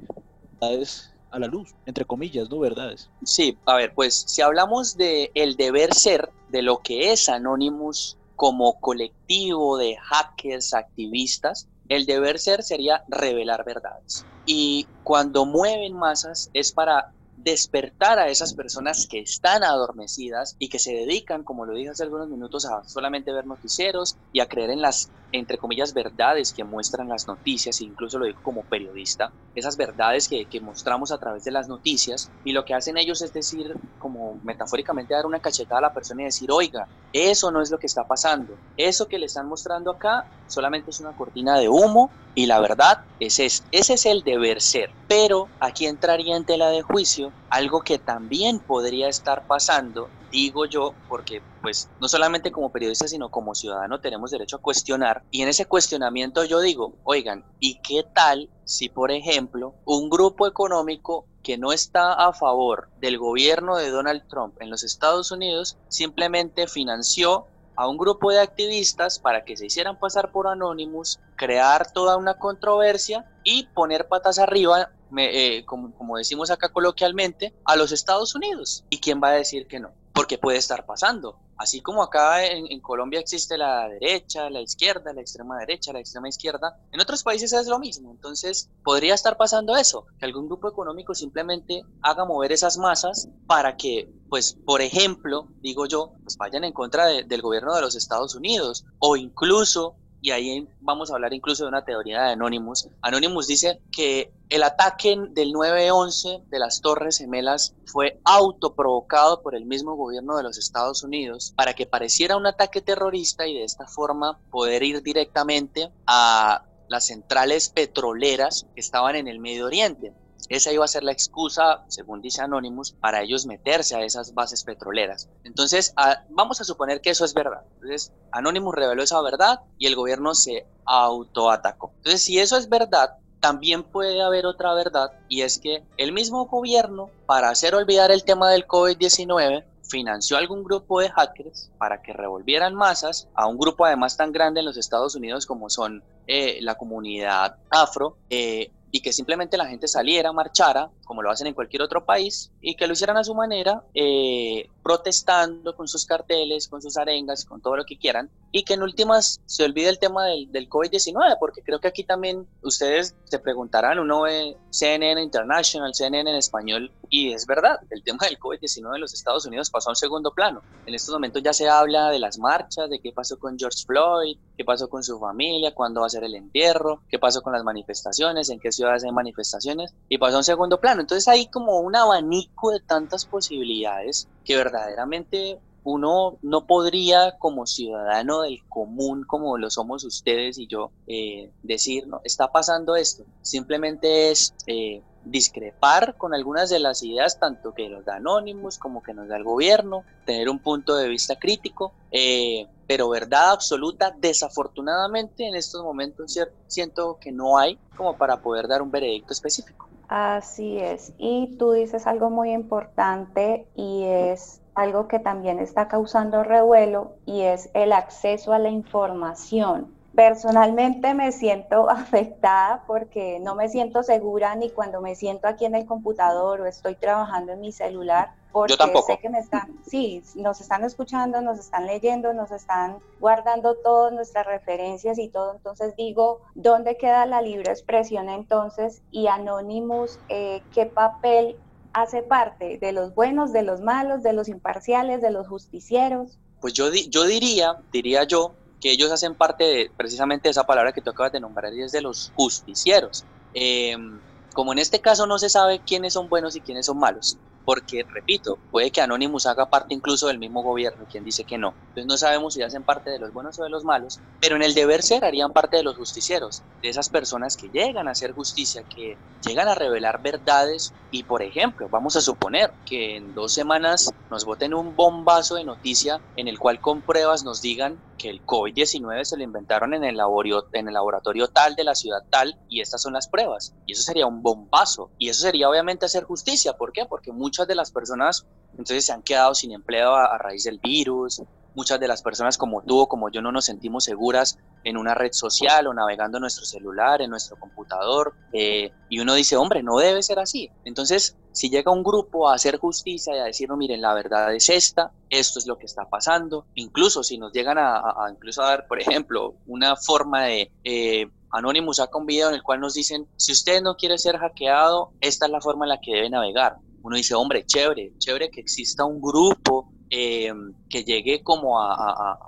Speaker 2: a la luz, entre comillas, ¿no? Verdades.
Speaker 3: Sí, a ver, pues si hablamos de el deber ser, de lo que es Anonymous como colectivo de hackers, activistas, el deber ser sería revelar verdades. Y cuando mueven masas es para despertar a esas personas que están adormecidas y que se dedican, como lo dije hace algunos minutos, a solamente ver noticieros y a creer en las, entre comillas, verdades que muestran las noticias, incluso lo digo como periodista, esas verdades que, mostramos a través de las noticias y lo que hacen ellos es decir, como metafóricamente, dar una cachetada a la persona y decir, oiga, eso no es lo que está pasando, eso que le están mostrando acá solamente es una cortina de humo y la verdad es ese, ese es el deber ser. Pero aquí entraría en tela de juicio algo que también podría estar pasando, digo yo, porque pues no solamente como periodista, sino como ciudadano tenemos derecho a cuestionar. Y en ese cuestionamiento yo digo, oigan, ¿y qué tal si, por ejemplo, un grupo económico que no está a favor del gobierno de Donald Trump en los Estados Unidos simplemente financió a un grupo de activistas para que se hicieran pasar por Anonymous, crear toda una controversia y poner patas arriba, eh, como, como decimos acá coloquialmente, a los Estados Unidos. ¿Y quién va a decir que no? Porque puede estar pasando. Así como acá en, Colombia existe la derecha, la izquierda, la extrema derecha, la extrema izquierda, en otros países es lo mismo. Entonces, podría estar pasando eso, que algún grupo económico simplemente haga mover esas masas para que, pues, por ejemplo, digo yo, pues vayan en contra del gobierno de los Estados Unidos o incluso y ahí vamos a hablar incluso de una teoría de Anonymous. Anonymous dice que el ataque del 9-11 de las Torres Gemelas fue autoprovocado por el mismo gobierno de los Estados Unidos para que pareciera un ataque terrorista y de esta forma poder ir directamente a las centrales petroleras que estaban en el Medio Oriente. Esa iba a ser la excusa, según dice Anonymous, para ellos meterse a esas bases petroleras. Entonces, vamos a suponer que eso es verdad. Entonces, Anonymous reveló esa verdad y el gobierno se autoatacó. Entonces, si eso es verdad, también puede haber otra verdad y es que el mismo gobierno, para hacer olvidar el tema del COVID-19, financió algún grupo de hackers para que revolvieran masas a un grupo además tan grande en los Estados Unidos como son eh, la comunidad afro, eh, y que simplemente la gente saliera, marchara, como lo hacen en cualquier otro país, y que lo hicieran a su manera, eh, protestando con sus carteles, con sus arengas, con todo lo que quieran, y que en últimas se olvide el tema del, del COVID-19, porque creo que aquí también ustedes se preguntarán, uno ve CNN International, CNN en español, y es verdad, el tema del COVID-19 en los Estados Unidos pasó a un segundo plano. En estos momentos ya se habla de las marchas, de qué pasó con George Floyd, qué pasó con su familia, cuándo va a ser el entierro, qué pasó con las manifestaciones, en qué ciudades hay manifestaciones, y pasó a un segundo plano. Entonces hay como un abanico de tantas posibilidades que verdaderamente uno no podría como ciudadano del común como lo somos ustedes y yo eh, decir, no, está pasando esto. Simplemente es eh, discrepar con algunas de las ideas, tanto que nos da Anonymous como que nos da el gobierno, tener un punto de vista crítico, eh, pero verdad absoluta, desafortunadamente en estos momentos siento que no hay como para poder dar un veredicto específico.
Speaker 4: Así es, y tú dices algo muy importante y es algo que también está causando revuelo y es el acceso a la información. Personalmente me siento [laughs] afectada porque no me siento segura ni cuando me siento aquí en el computador o estoy trabajando en mi celular. Porque sé que me están, sí, nos están escuchando, nos están leyendo, nos están guardando todas nuestras referencias y todo. Entonces digo, ¿dónde queda la libre expresión entonces? Y Anonymous, eh, ¿qué papel hace parte? ¿De los buenos, de los malos, de los imparciales, de los justicieros?
Speaker 3: Pues yo, yo diría, diría yo, que ellos hacen parte de precisamente esa palabra que tú acabas de nombrar y es de los justicieros. Em, como en este caso no se sabe quiénes son buenos y quiénes son malos, porque, repito, puede que Anonymous haga parte incluso del mismo gobierno, quien dice que no. Entonces no sabemos si hacen parte de los buenos o de los malos, pero en el deber ser harían parte de los justicieros, de esas personas que llegan a hacer justicia, que llegan a revelar verdades y, por ejemplo, vamos a suponer que en dos semanas nos voten un bombazo de noticia en el cual con pruebas nos digan que el COVID-19 se lo inventaron en el, laboratorio, en el laboratorio tal de la ciudad tal y estas son las pruebas. Y eso sería un bombazo. Y eso sería obviamente hacer justicia. ¿Por qué? Porque muchas de las personas entonces se han quedado sin empleo a, raíz del virus. Muchas de las personas como tú o como yo no nos sentimos seguras en una red social o navegando en nuestro celular, en nuestro computador. Eh, y uno dice, hombre, no debe ser así. Entonces, si llega un grupo a hacer justicia y a decir, no, miren, la verdad es esta, esto es lo que está pasando, incluso si nos llegan a, incluso a dar, por ejemplo, una forma de... Eh, Anonymous saca un video en el cual nos dicen, si usted no quiere ser hackeado, esta es la forma en la que debe navegar. Uno dice, hombre, chévere, chévere que exista un grupo eh, que llegue como a,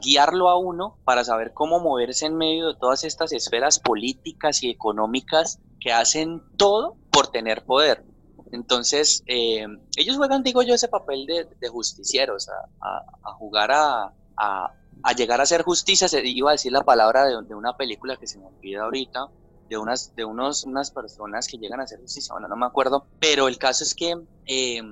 Speaker 3: guiarlo a uno para saber cómo moverse en medio de todas estas esferas políticas y económicas que hacen todo por tener poder. Entonces, eh, ellos juegan, digo yo, ese papel de, justicieros, a, jugar a, llegar a hacer justicia. Se, iba a decir la palabra de, una película que se me olvida ahorita, de unas, de unos, unas personas que llegan a hacer justicia, bueno, no me acuerdo, pero el caso es que... Eh,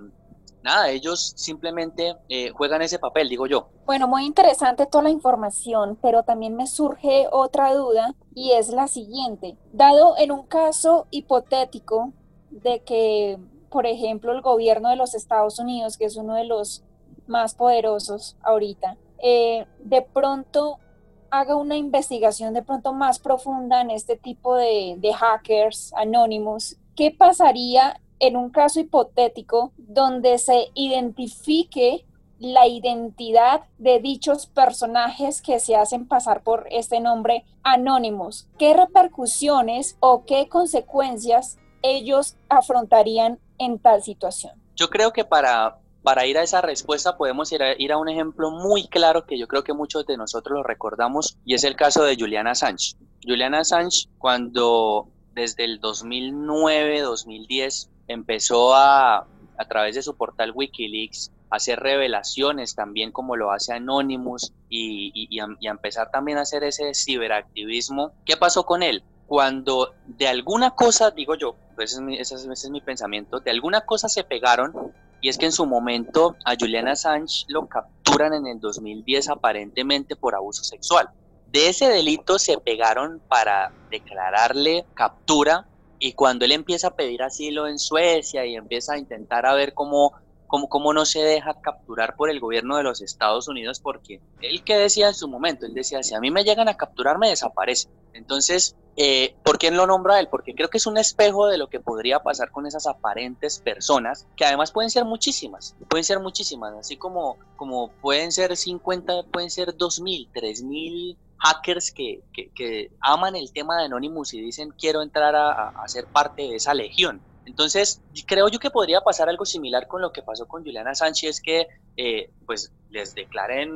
Speaker 3: nada, ellos simplemente eh, juegan ese papel, digo yo.
Speaker 5: Bueno, muy interesante toda la información, pero también me surge otra duda y es la siguiente. Dado en un caso hipotético de que, por ejemplo, el gobierno de los Estados Unidos, que es uno de los más poderosos ahorita, eh, de pronto haga una investigación de pronto más profunda en este tipo de, de hackers anónimos, ¿qué pasaría en un caso hipotético donde se identifique la identidad de dichos personajes que se hacen pasar por este nombre anónimos? ¿Qué repercusiones o qué consecuencias ellos afrontarían en tal situación?
Speaker 3: Yo creo que para, para ir a esa respuesta podemos ir a, ir a un ejemplo muy claro que yo creo que muchos de nosotros lo recordamos y es el caso de Juliana Assange. Juliana Assange cuando desde el 2009, 2010 empezó a, a través de su portal Wikileaks, hacer revelaciones también como lo hace Anonymous y, y, a, empezar también a hacer ese ciberactivismo. ¿Qué pasó con él? cuando de alguna cosa, digo yo, ese, es mi, ese, es mi, pensamiento, de alguna cosa se pegaron, y es que en su momento a Julian Assange lo capturan en el 2010 aparentemente por abuso sexual. De ese delito se pegaron para declararle captura y cuando él empieza a pedir asilo en Suecia y empieza a intentar a ver cómo cómo, cómo no se deja capturar por el gobierno de los Estados Unidos, porque él que decía en su momento, él decía, si a mí me llegan a capturar, me desaparece. Entonces, eh, ¿por quién lo nombra él? Porque creo que es un espejo de lo que podría pasar con esas aparentes personas, que además pueden ser muchísimas, pueden ser muchísimas, así como, como pueden ser 50, pueden ser 2.000, 3.000 hackers que, que, que, aman el tema de Anonymous y dicen quiero entrar a, a ser parte de esa legión. Entonces, creo yo que podría pasar algo similar con lo que pasó con Juliana Sánchez, que eh, pues les declaren,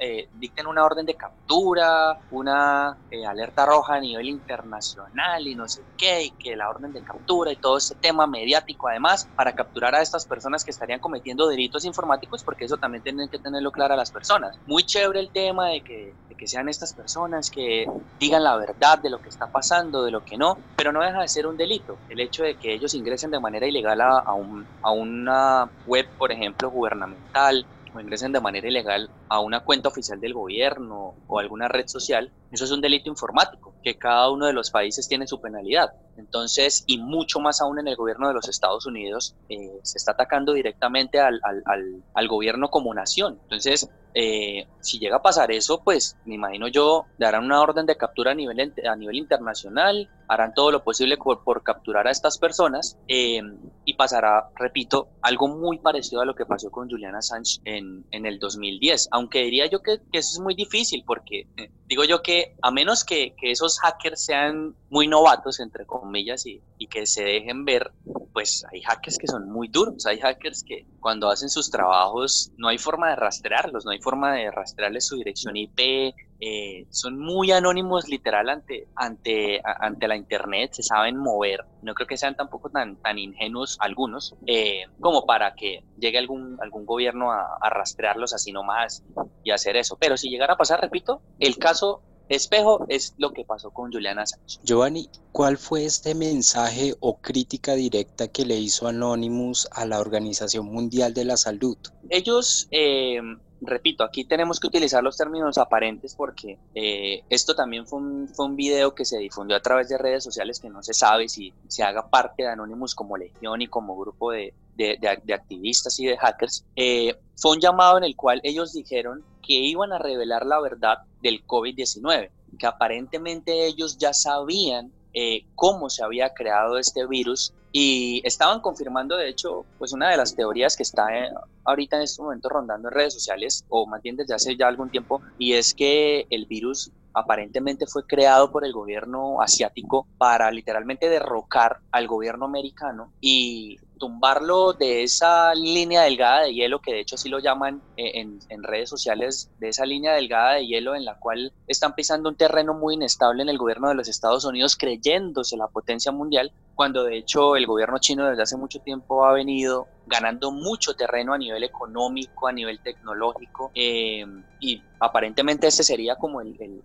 Speaker 3: eh, dicten una orden de captura, una eh, alerta roja a nivel internacional y no sé qué, y que la orden de captura y todo ese tema mediático además para capturar a estas personas que estarían cometiendo delitos informáticos, porque eso también tienen que tenerlo claro a las personas. Muy chévere el tema de que, que sean estas personas que digan la verdad de lo que está pasando, de lo que no, pero no deja de ser un delito el hecho de que ellos ingresen de manera ilegal a, a, un, a una web, por ejemplo, gubernamental, o ingresen de manera ilegal a una cuenta oficial del gobierno o alguna red social, eso es un delito informático, que cada uno de los países tiene su penalidad. Entonces, y mucho más aún en el gobierno de los Estados Unidos, eh, se está atacando directamente al, al, al, gobierno como nación. Entonces, eh, si llega a pasar eso, pues me imagino yo darán una orden de captura a nivel, a nivel internacional harán todo lo posible por, capturar a estas personas eh, y pasará, repito, algo muy parecido a lo que pasó con Julian Assange en, en el 2010, aunque diría yo que, que, eso es muy difícil porque eh, digo yo que a menos que, que, esos hackers sean muy novatos, entre comillas, y, y que se dejen ver, pues hay hackers que son muy duros, hay hackers que cuando hacen sus trabajos no hay forma de rastrearlos, no hay forma de rastrearles su dirección IP, eh, son muy anónimos literal ante, ante, ante la internet, se saben mover, no creo que sean tampoco tan, tan ingenuos algunos eh, como para que llegue algún, algún gobierno a, a rastrearlos así nomás y hacer eso. Pero si llegara a pasar, repito, el caso espejo es lo que pasó con Juliana Sánchez.
Speaker 6: Giovanni, ¿cuál fue este mensaje o crítica directa que le hizo Anonymous a la Organización Mundial de la Salud?
Speaker 3: Ellos eh, repito, aquí tenemos que utilizar los términos aparentes porque eh, esto también fue un, fue un, video que se difundió a través de redes sociales que no se sabe si se haga parte de Anonymous como legión y como grupo de, de, de, activistas y de hackers. Eh, fue un llamado en el cual ellos dijeron que iban a revelar la verdad del COVID-19, que aparentemente ellos ya sabían eh, cómo se había creado este virus y estaban confirmando, de hecho, pues una de las teorías que está eh, ahorita en este momento rondando en redes sociales, o más bien desde hace ya algún tiempo, y es que el virus aparentemente fue creado por el gobierno asiático para literalmente derrocar al gobierno americano y tumbarlo de esa línea delgada de hielo, que de hecho sí lo llaman eh, en, redes sociales, de esa línea delgada de hielo en la cual están pisando un terreno muy inestable en el gobierno de los Estados Unidos, creyéndose la potencia mundial, cuando de hecho el gobierno chino desde hace mucho tiempo ha venido ganando mucho terreno a nivel económico, a nivel tecnológico, eh, y aparentemente este sería como el,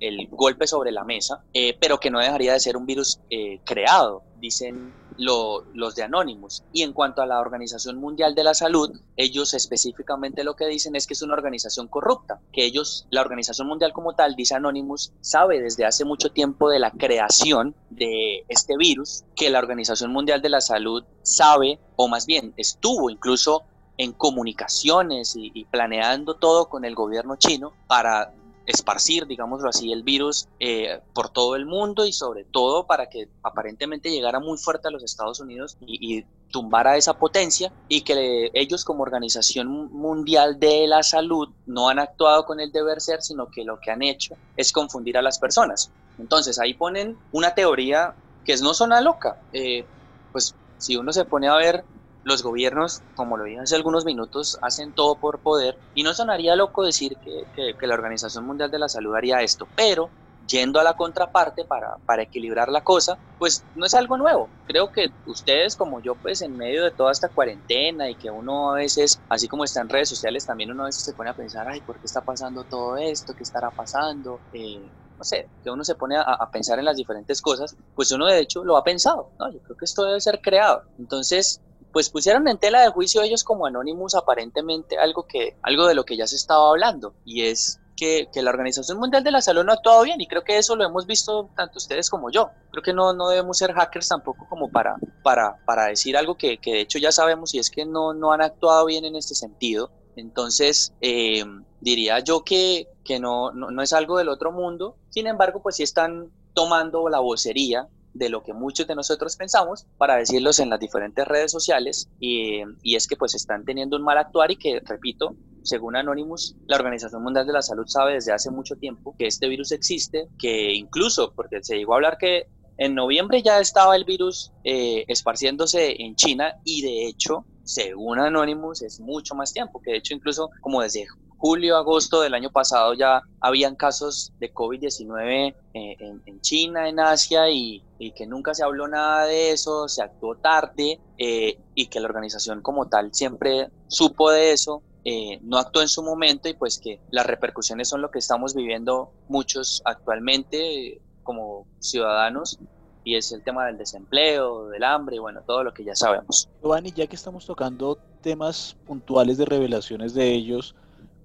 Speaker 3: el golpe sobre la mesa, eh, pero que no dejaría de ser un virus creado, dicen los de Anonymous. Y en cuanto a la Organización Mundial de la Salud, ellos específicamente lo que dicen es que es una organización corrupta, que ellos, la Organización Mundial como tal, dice Anonymous, sabe desde hace mucho tiempo de la creación de este virus, que la Organización Mundial de la Salud sabe, o más bien estuvo incluso en comunicaciones y, y, planeando todo con el gobierno chino para esparcir, digámoslo así, el virus eh, por todo el mundo y sobre todo para que aparentemente llegara muy fuerte a los Estados Unidos y, y tumbara esa potencia y que ellos como Organización Mundial de la Salud no han actuado con el deber ser, sino que lo que han hecho es confundir a las personas. Entonces ahí ponen una teoría que es no zona loca. Eh, pues si uno se pone a ver los gobiernos, como lo dije hace algunos minutos, hacen todo por poder y no sonaría loco decir que, que, la Organización Mundial de la Salud haría esto, pero yendo a la contraparte para, para, equilibrar la cosa, pues no es algo nuevo. Creo que ustedes como yo, pues en medio de toda esta cuarentena y que uno a veces, así como está en redes sociales, también uno a veces se pone a pensar, ay, ¿por qué está pasando todo esto? ¿Qué estará pasando? Eh, no sé, que uno se pone a, a, pensar en las diferentes cosas, pues uno de hecho lo ha pensado, ¿no? Yo creo que esto debe ser creado. Entonces, pues pusieron en tela de juicio ellos como Anonymous aparentemente algo, que, algo de lo que ya se estaba hablando y es que, que, la Organización Mundial de la Salud no ha actuado bien y creo que eso lo hemos visto tanto ustedes como yo. Creo que no, no debemos ser hackers tampoco como para, para, para decir algo que, que de hecho ya sabemos y es que no, no han actuado bien en este sentido. Entonces, eh, diría yo que, que no, no, no es algo del otro mundo, sin embargo, pues sí están tomando la vocería de lo que muchos de nosotros pensamos para decirlos en las diferentes redes sociales y, y, es que pues están teniendo un mal actuar y que, repito, según Anonymous, la Organización Mundial de la Salud sabe desde hace mucho tiempo que este virus existe, que incluso, porque se llegó a hablar que en noviembre ya estaba el virus eh, esparciéndose en China y de hecho, según Anonymous, es mucho más tiempo, que de hecho incluso como desde julio, agosto del año pasado ya habían casos de COVID-19 eh, en, en, China, en Asia, y, y, que nunca se habló nada de eso, se actuó tarde eh, y que la organización como tal siempre supo de eso. Eh, no actuó en su momento y pues que las repercusiones son lo que estamos viviendo muchos actualmente como ciudadanos y es el tema del desempleo, del hambre y bueno, todo lo que ya sabemos.
Speaker 2: Giovanni, ya que estamos tocando temas puntuales de revelaciones de ellos,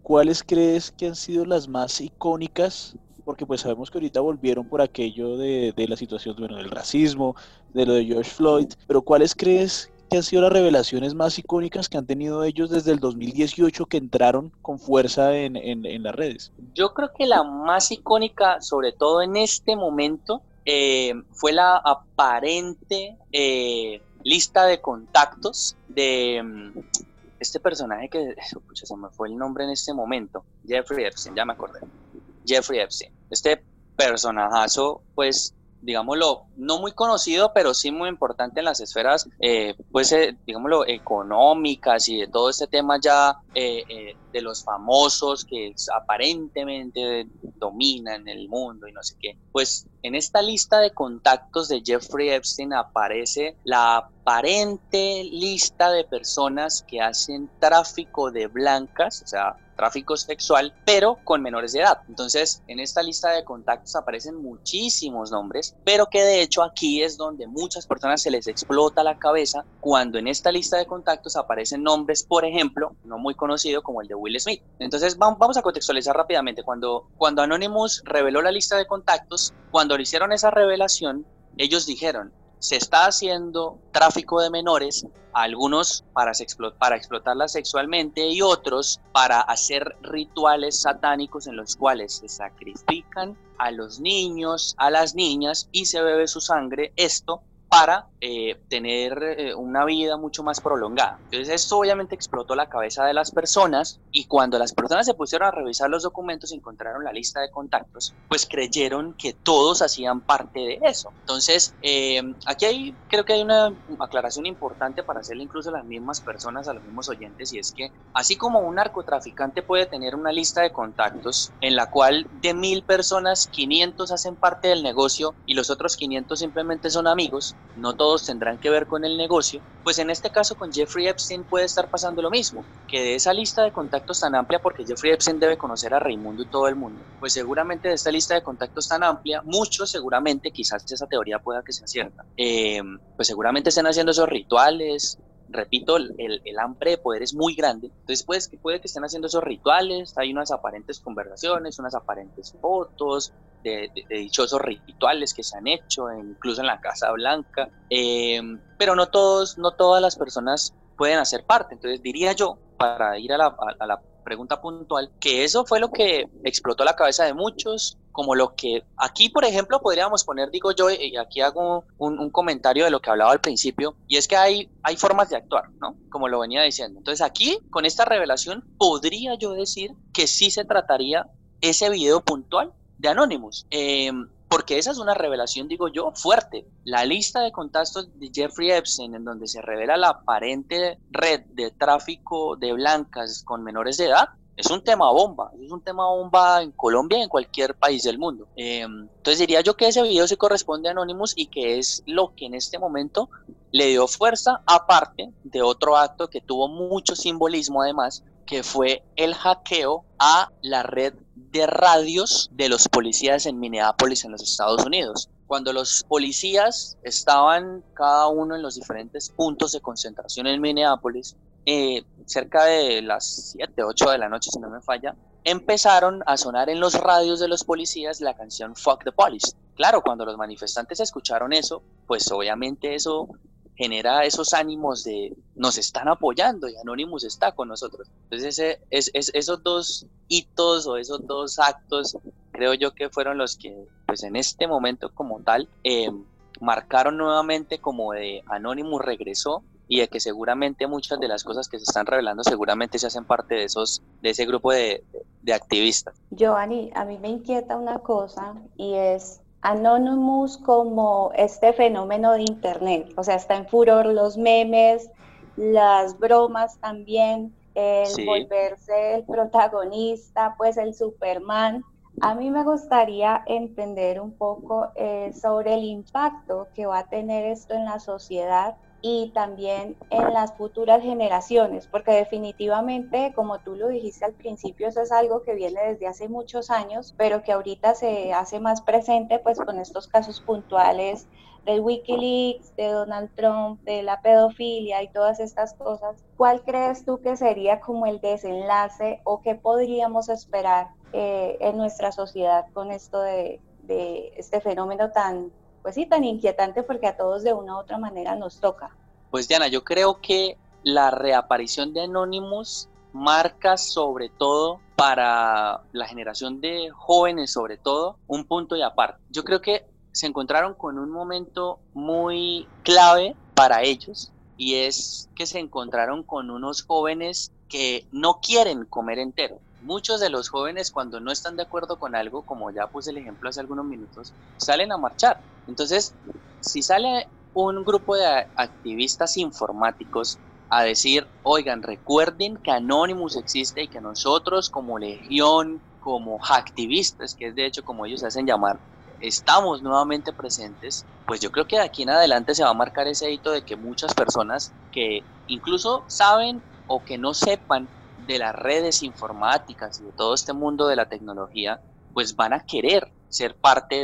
Speaker 2: ¿cuáles crees que han sido las más icónicas? Porque pues sabemos que ahorita volvieron por aquello de, de la situación bueno, del racismo, de lo de George Floyd, pero ¿cuáles crees que han sido las revelaciones más icónicas que han tenido ellos desde el 2018 que entraron con fuerza en, en, las redes?
Speaker 3: Yo creo que la más icónica, sobre todo en este momento, eh, fue la aparente eh, lista de contactos de mm, este personaje que, [laughs] se me fue el nombre en este momento, Jeffrey Epstein, ya me acordé, Jeffrey Epstein. Este personajazo, pues digámoslo, no muy conocido, pero sí muy importante en las esferas, eh, pues, eh, digámoslo, económicas y de todo este tema ya eh, de los famosos que aparentemente dominan el mundo y no sé qué. Pues en esta lista de contactos de Jeffrey Epstein aparece la aparente lista de personas que hacen tráfico de blancas, o sea, tráfico sexual, pero con menores de edad. Entonces, en esta lista de contactos aparecen muchísimos nombres, pero que de hecho aquí es donde muchas personas se les explota la cabeza cuando en esta lista de contactos aparecen nombres, por ejemplo, no muy conocido como el de Will Smith. Entonces, vamos a contextualizar rápidamente. Cuando, cuando Anonymous reveló la lista de contactos, cuando le hicieron esa revelación, ellos dijeron, se está haciendo tráfico de menores, algunos para, para explotarlas sexualmente y otros para hacer rituales satánicos en los cuales se sacrifican a los niños, a las niñas y se bebe su sangre. Esto para eh, tener eh, una vida mucho más prolongada. Entonces esto obviamente explotó la cabeza de las personas y cuando las personas se pusieron a revisar los documentos y encontraron la lista de contactos, pues creyeron que todos hacían parte de eso. Entonces eh, aquí hay, creo que hay una aclaración importante para hacerle incluso a las mismas personas, a los mismos oyentes, y es que así como un narcotraficante puede tener una lista de contactos en la cual de mil personas, 500 hacen parte del negocio y los otros 500 simplemente son amigos, no todos tendrán que ver con el negocio, pues en este caso con Jeffrey Epstein puede estar pasando lo mismo, que de esa lista de contactos tan amplia, porque Jeffrey Epstein debe conocer a Raimundo y todo el mundo, pues seguramente de esta lista de contactos tan amplia, muchos seguramente, quizás esa teoría pueda que sea cierta, eh, pues seguramente estén haciendo esos rituales, repito, el, el, hambre de poder es muy grande. Entonces pues, puede que estén haciendo esos rituales, hay unas aparentes conversaciones, unas aparentes fotos de, dichosos rituales que se han hecho, incluso en la Casa Blanca, em, pero no, todos, no todas las personas pueden hacer parte. Entonces diría yo, para ir a la pregunta puntual, que eso fue lo que explotó la cabeza de muchos, como lo que aquí, por ejemplo, podríamos poner, digo yo, y aquí hago un, comentario de lo que hablaba al principio, y es que hay, hay formas de actuar, ¿no? Como lo venía diciendo. Entonces aquí, con esta revelación, podría yo decir que sí se trataría ese video puntual de Anonymous. Em, porque esa es una revelación, digo yo, fuerte. La lista de contactos de Jeffrey Epstein, en donde se revela la aparente red de tráfico de blancas con menores de edad, es un tema bomba, es un tema bomba en Colombia y en cualquier país del mundo. Em, entonces diría yo que ese video se corresponde a Anonymous y que es lo que en este momento le dio fuerza, aparte de otro acto que tuvo mucho simbolismo además, que fue el hackeo a la red de radios de los policías en Minneapolis en los Estados Unidos. Cuando los policías estaban cada uno en los diferentes puntos de concentración en Minneapolis, eh, cerca de las 7, 8 de la noche, si no me falla, empezaron a sonar en los radios de los policías la canción Fuck the Police. Claro, cuando los manifestantes escucharon eso, pues obviamente eso genera esos ánimos de nos están apoyando y Anonymous está con nosotros. Entonces, ese, es, esos dos hitos o esos dos actos, creo yo que fueron los que, pues en este momento como tal, eh, marcaron nuevamente como de Anonymous regresó y de que seguramente muchas de las cosas que se están revelando seguramente se hacen parte de esos de ese grupo de, de, activistas.
Speaker 4: Giovanni, a mí me inquieta una cosa y es Anonymous como este fenómeno de internet, o sea, está en furor los memes, las bromas también, el volverse el protagonista, pues el Superman. A mí me gustaría entender un poco eh, sobre el impacto que va a tener esto en la sociedad y también en las futuras generaciones, porque definitivamente, como tú lo dijiste al principio, eso es algo que viene desde hace muchos años, pero que ahorita se hace más presente pues con estos casos puntuales del Wikileaks, de Donald Trump, de la pedofilia y todas estas cosas. ¿Cuál crees tú que sería como el desenlace o qué podríamos esperar eh, en nuestra sociedad con esto de, de este fenómeno tan pues sí, tan inquietante porque a todos de una u otra manera nos toca.
Speaker 3: Pues Diana, yo creo que la reaparición de Anonymous marca sobre todo para la generación de jóvenes, sobre todo, un punto y aparte. Yo creo que se encontraron con un momento muy clave para ellos y es que se encontraron con unos jóvenes que no quieren comer entero. Muchos de los jóvenes cuando no están de acuerdo con algo, como ya puse el ejemplo hace algunos minutos, salen a marchar. Entonces, si sale un grupo de activistas informáticos a decir, oigan, recuerden que Anonymous existe y que nosotros como legión, como hacktivistas, que es de hecho como ellos se hacen llamar, estamos nuevamente presentes, pues yo creo que de aquí en adelante se va a marcar ese hito de que muchas personas que incluso saben o que no sepan de las redes informáticas y de todo este mundo de la tecnología, pues van a querer ser parte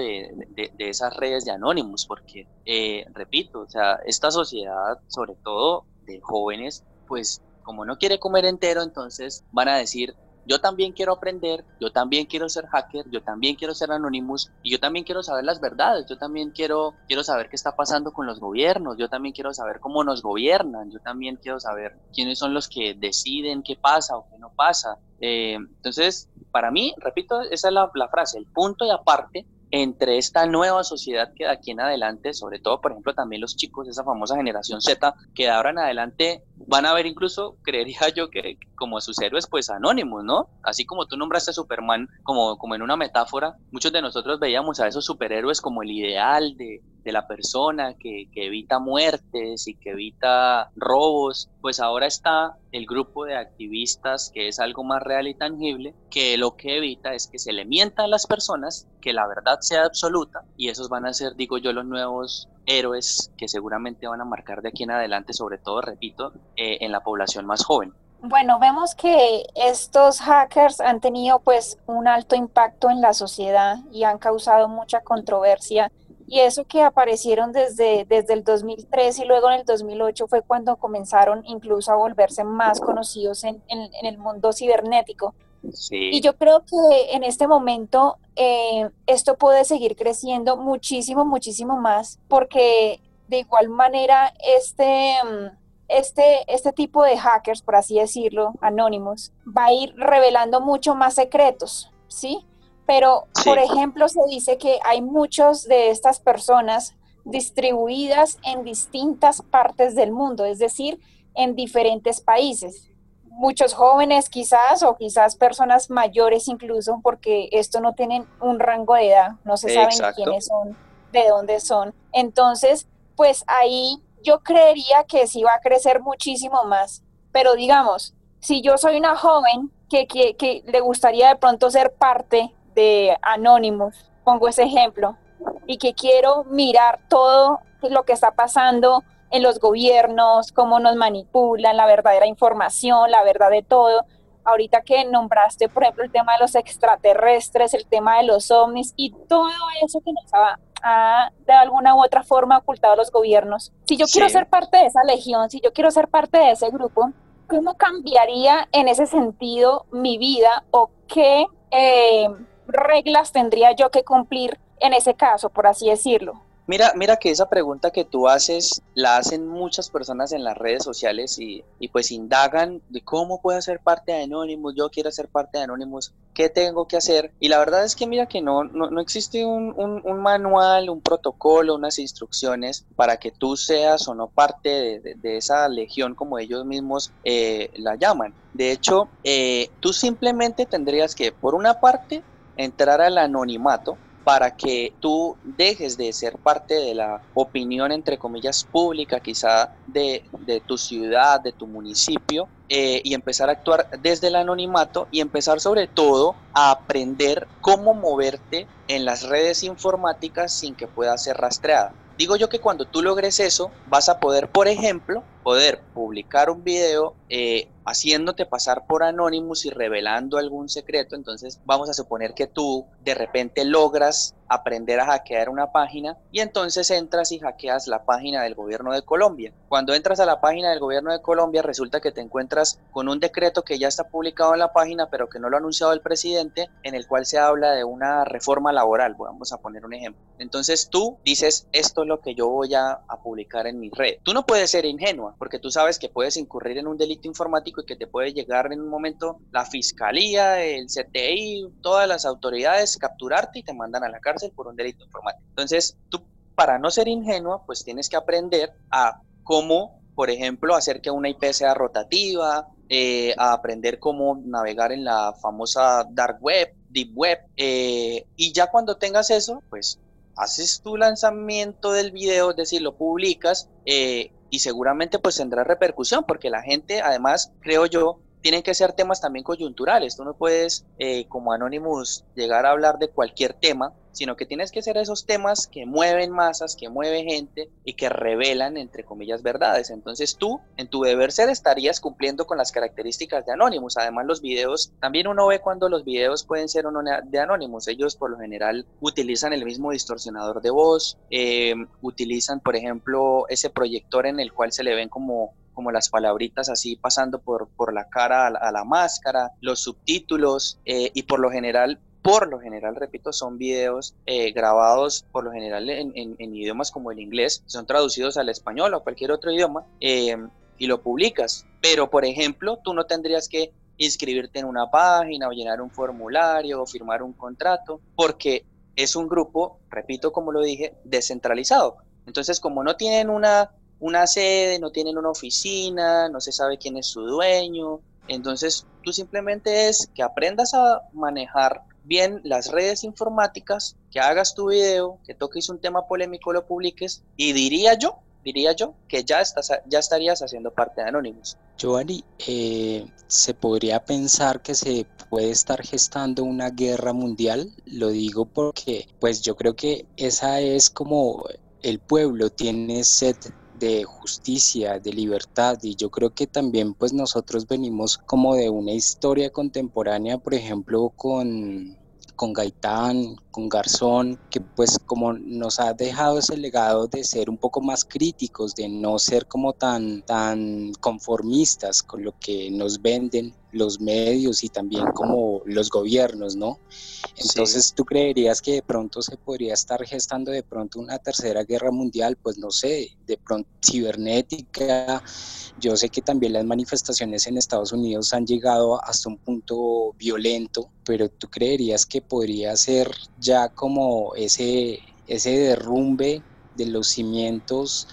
Speaker 3: de, esas redes de anónimos, porque, eh, repito, o sea, esta sociedad, sobre todo de jóvenes, pues como no quiere comer entero, entonces van a decir, yo también quiero aprender, yo también quiero ser hacker, yo también quiero ser Anonymous y yo también quiero saber las verdades, yo también quiero, quiero saber qué está pasando con los gobiernos, yo también quiero saber cómo nos gobiernan, yo también quiero saber quiénes son los que deciden qué pasa o qué no pasa. Eh, entonces, para mí, repito, esa es la, frase, el punto y aparte entre esta nueva sociedad que de aquí en adelante, sobre todo, por ejemplo, también los chicos, esa famosa generación Z, que de ahora en adelante van a ver incluso, creería yo, que como sus héroes, pues anónimos, ¿no? Así como tú nombraste a Superman como, como en una metáfora, muchos de nosotros veíamos a esos superhéroes como el ideal de, de la persona que, evita muertes y que evita robos, pues ahora está el grupo de activistas que es algo más real y tangible, que lo que evita es que se le mienta las personas, que la verdad sea absoluta y esos van a ser, digo yo, los nuevos héroes que seguramente van a marcar de aquí en adelante, sobre todo, repito, eh, en la población más joven.
Speaker 5: Bueno, vemos que estos hackers han tenido pues un alto impacto en la sociedad y han causado mucha controversia y eso que aparecieron desde, desde el 2003 y luego en el 2008 fue cuando comenzaron incluso a volverse más conocidos en, en, el mundo cibernético. Y yo creo que en este momento eh, esto puede seguir creciendo muchísimo, muchísimo más, porque de igual manera este, este, este tipo de hackers, por así decirlo, anónimos, va a ir revelando mucho más secretos, ¿sí? Pero, por ejemplo, se dice que hay muchos de estas personas distribuidas en distintas partes del mundo, es decir, en diferentes países. Muchos jóvenes quizás o quizás personas mayores incluso, porque esto no tienen un rango de edad, no se saben quiénes son, de dónde son. Entonces, pues ahí yo creería que sí va a crecer muchísimo más. Pero digamos, si yo soy una joven que, que, que le gustaría de pronto ser parte de Anonymous, pongo ese ejemplo, y que quiero mirar todo lo que está pasando en los gobiernos, cómo nos manipulan, la verdadera información, la verdad de todo. Ahorita que nombraste, por ejemplo, el tema de los extraterrestres, el tema de los ovnis y todo eso que nos ha, de alguna u otra forma ocultado los gobiernos. Si yo quiero ser parte de esa legión, si yo quiero ser parte de ese grupo, ¿cómo cambiaría en ese sentido mi vida o qué eh, reglas tendría yo que cumplir en ese caso, por así decirlo?
Speaker 3: Mira, mira que esa pregunta que tú haces la hacen muchas personas en las redes sociales y, pues indagan de cómo puedo ser parte de Anonymous, yo quiero ser parte de Anonymous, qué tengo que hacer. Y la verdad es que mira que no, no, existe un, manual, un protocolo, unas instrucciones para que tú seas o no parte de, esa legión como ellos mismos eh, la llaman. De hecho, eh, tú simplemente tendrías que, por una parte, entrar al anonimato para que tú dejes de ser parte de la opinión, entre comillas, pública quizá de, tu ciudad, de tu municipio, eh, y empezar a actuar desde el anonimato y empezar sobre todo a aprender cómo moverte en las redes informáticas sin que pueda ser rastreada. Digo yo que cuando tú logres eso, vas a poder, por ejemplo, poder publicar un video eh, haciéndote pasar por Anonymous y revelando algún secreto, entonces vamos a suponer que tú de repente logras aprender a hackear una página y entonces entras y hackeas la página del gobierno de Colombia. Cuando entras a la página del gobierno de Colombia resulta que te encuentras con un decreto que ya está publicado en la página pero que no lo ha anunciado el presidente en el cual se habla de una reforma laboral, vamos a poner un ejemplo. Entonces tú dices esto es lo que yo voy a, publicar en mi red. Tú no puedes ser ingenua porque tú sabes que puedes incurrir en un delito informático y que te puede llegar en un momento la fiscalía, el CTI, todas las autoridades, capturarte y te mandan a la cárcel por un delito informático. Entonces, tú para no ser ingenua, pues tienes que aprender a cómo, por ejemplo, hacer que una IP sea rotativa, eh, a aprender cómo navegar en la famosa dark web, deep web, eh, y ya cuando tengas eso, pues haces tu lanzamiento del video, es decir, lo publicas eh, y seguramente pues tendrá repercusión porque la gente, además, creo yo, tienen que ser temas también coyunturales. Tú no puedes, eh, como Anonymous, llegar a hablar de cualquier tema, sino que tienes que ser esos temas que mueven masas, que mueven gente y que revelan, entre comillas, verdades. Entonces tú, en tu deber ser, estarías cumpliendo con las características de Anonymous. Además, los videos, también uno ve cuando los videos pueden ser o no de Anonymous. Ellos, por lo general, utilizan el mismo distorsionador de voz, eh, utilizan, por ejemplo, ese proyector en el cual se le ven como como las palabritas así pasando por, por la cara a la, máscara, los subtítulos eh, y por lo general por lo general, repito, son videos eh, grabados por lo general en, idiomas como el inglés, son traducidos al español o cualquier otro idioma eh, y lo publicas. Pero, por ejemplo, tú no tendrías que inscribirte en una página o llenar un formulario o firmar un contrato porque es un grupo, repito como lo dije, descentralizado. Entonces, como no tienen una una sede, no tienen una oficina, no se sabe quién es su dueño. Entonces, tú simplemente es que aprendas a manejar bien las redes informáticas, que hagas tu video, que toques un tema polémico, lo publiques y diría yo, diría yo, que ya, estás, ya estarías haciendo parte de Anonymous.
Speaker 6: Giovanni, eh, ¿se podría pensar que se puede estar gestando una guerra mundial? Lo digo porque, pues yo creo que esa es como el pueblo tiene sed de justicia, de libertad y yo creo que también pues nosotros venimos como de una historia contemporánea, por ejemplo, con con Gaitán, con Garzón, que pues como nos ha dejado ese legado de ser un poco más críticos, de no ser como tan, tan conformistas con lo que nos venden los medios y también como los gobiernos, ¿no? Entonces, ¿tú creerías que de pronto se podría estar gestando de pronto una tercera guerra mundial? Pues no sé, de pronto cibernética. Yo sé que también las manifestaciones en Estados Unidos han llegado hasta un punto violento, pero ¿tú creerías que podría ser ya como ese, ese derrumbe de los cimientos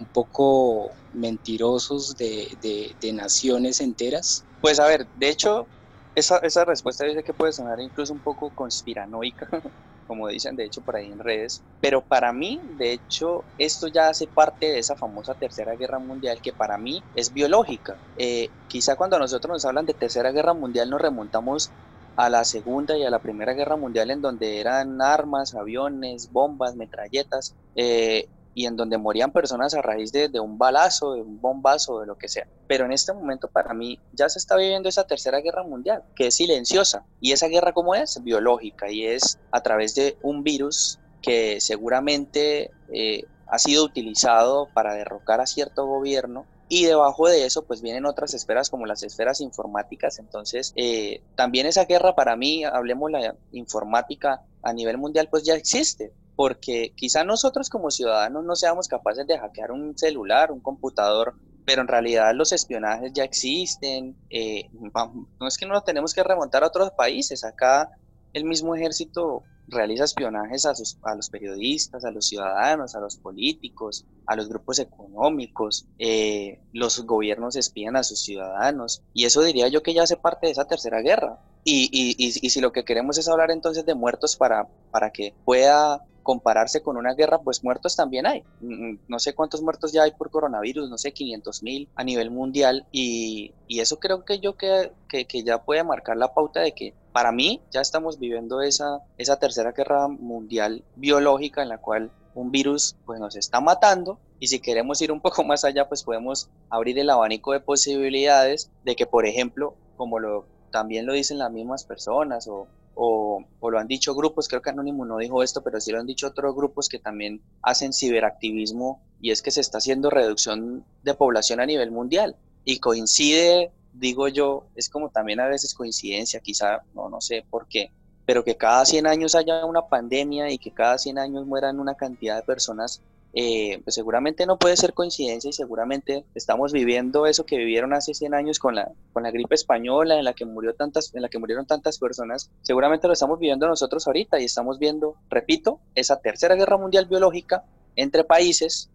Speaker 6: un poco mentirosos de, de naciones enteras?
Speaker 3: Pues a ver, de hecho, esa, esa respuesta dice que puede sonar incluso un poco conspiranoica, [laughs] como dicen de hecho por ahí en redes, pero para mí, de hecho, esto ya hace parte de esa famosa Tercera Guerra Mundial que para mí es biológica. Eh, quizá cuando nosotros nos hablan de Tercera Guerra Mundial nos remontamos a la Segunda y a la Primera Guerra Mundial en donde eran armas, aviones, bombas, metralletas, eh, y en donde morían personas a raíz de, un balazo, de un bombazo, de lo que sea. Pero en este momento para mí ya se está viviendo esa tercera guerra mundial, que es silenciosa. ¿Y esa guerra cómo es? Biológica y es a través de un virus que seguramente eh, ha sido utilizado para derrocar a cierto gobierno y debajo de eso pues vienen otras esferas como las esferas informáticas entonces eh, también esa guerra para mí hablemos la informática a nivel mundial pues ya existe porque quizá nosotros como ciudadanos no seamos capaces de hackear un celular, un computador, pero en realidad los espionajes ya existen. Eh, no es que no tenemos que remontar a otros países, acá el mismo ejército realiza espionajes a, a los periodistas, a los ciudadanos, a los políticos, a los grupos económicos, eh, los gobiernos espían a sus ciudadanos, y eso diría yo que ya hace parte de esa tercera guerra. Y, y, y, y si lo que queremos es hablar entonces de muertos para, para que pueda compararse con una guerra, pues muertos también hay. Mm, no sé cuántos muertos ya hay por coronavirus, no sé, 500 mil a nivel mundial y, y, eso creo que yo que, que, que, ya puede marcar la pauta de que para mí ya estamos viviendo esa, esa tercera guerra mundial biológica en la cual un virus pues nos está matando y si queremos ir un poco [laughs] más allá pues podemos abrir el abanico de posibilidades de que por ejemplo como lo también lo dicen las mismas personas o o, lo han dicho grupos, creo que Anónimo no dijo esto, pero sí lo han dicho otros grupos que también hacen ciberactivismo y es que se está haciendo reducción de población a nivel mundial. Y coincide, digo yo, es como también a veces coincidencia, quizá, no, no sé por qué, pero que cada 100 años haya una pandemia y que cada 100 años mueran una cantidad de personas eh, pues seguramente no puede ser coincidencia y seguramente estamos viviendo eso que vivieron hace 100 años con la, con la gripe española en la que murió tantas, en la que murieron tantas personas, seguramente lo estamos viviendo nosotros ahorita y estamos viendo, repito, esa tercera guerra mundial biológica entre países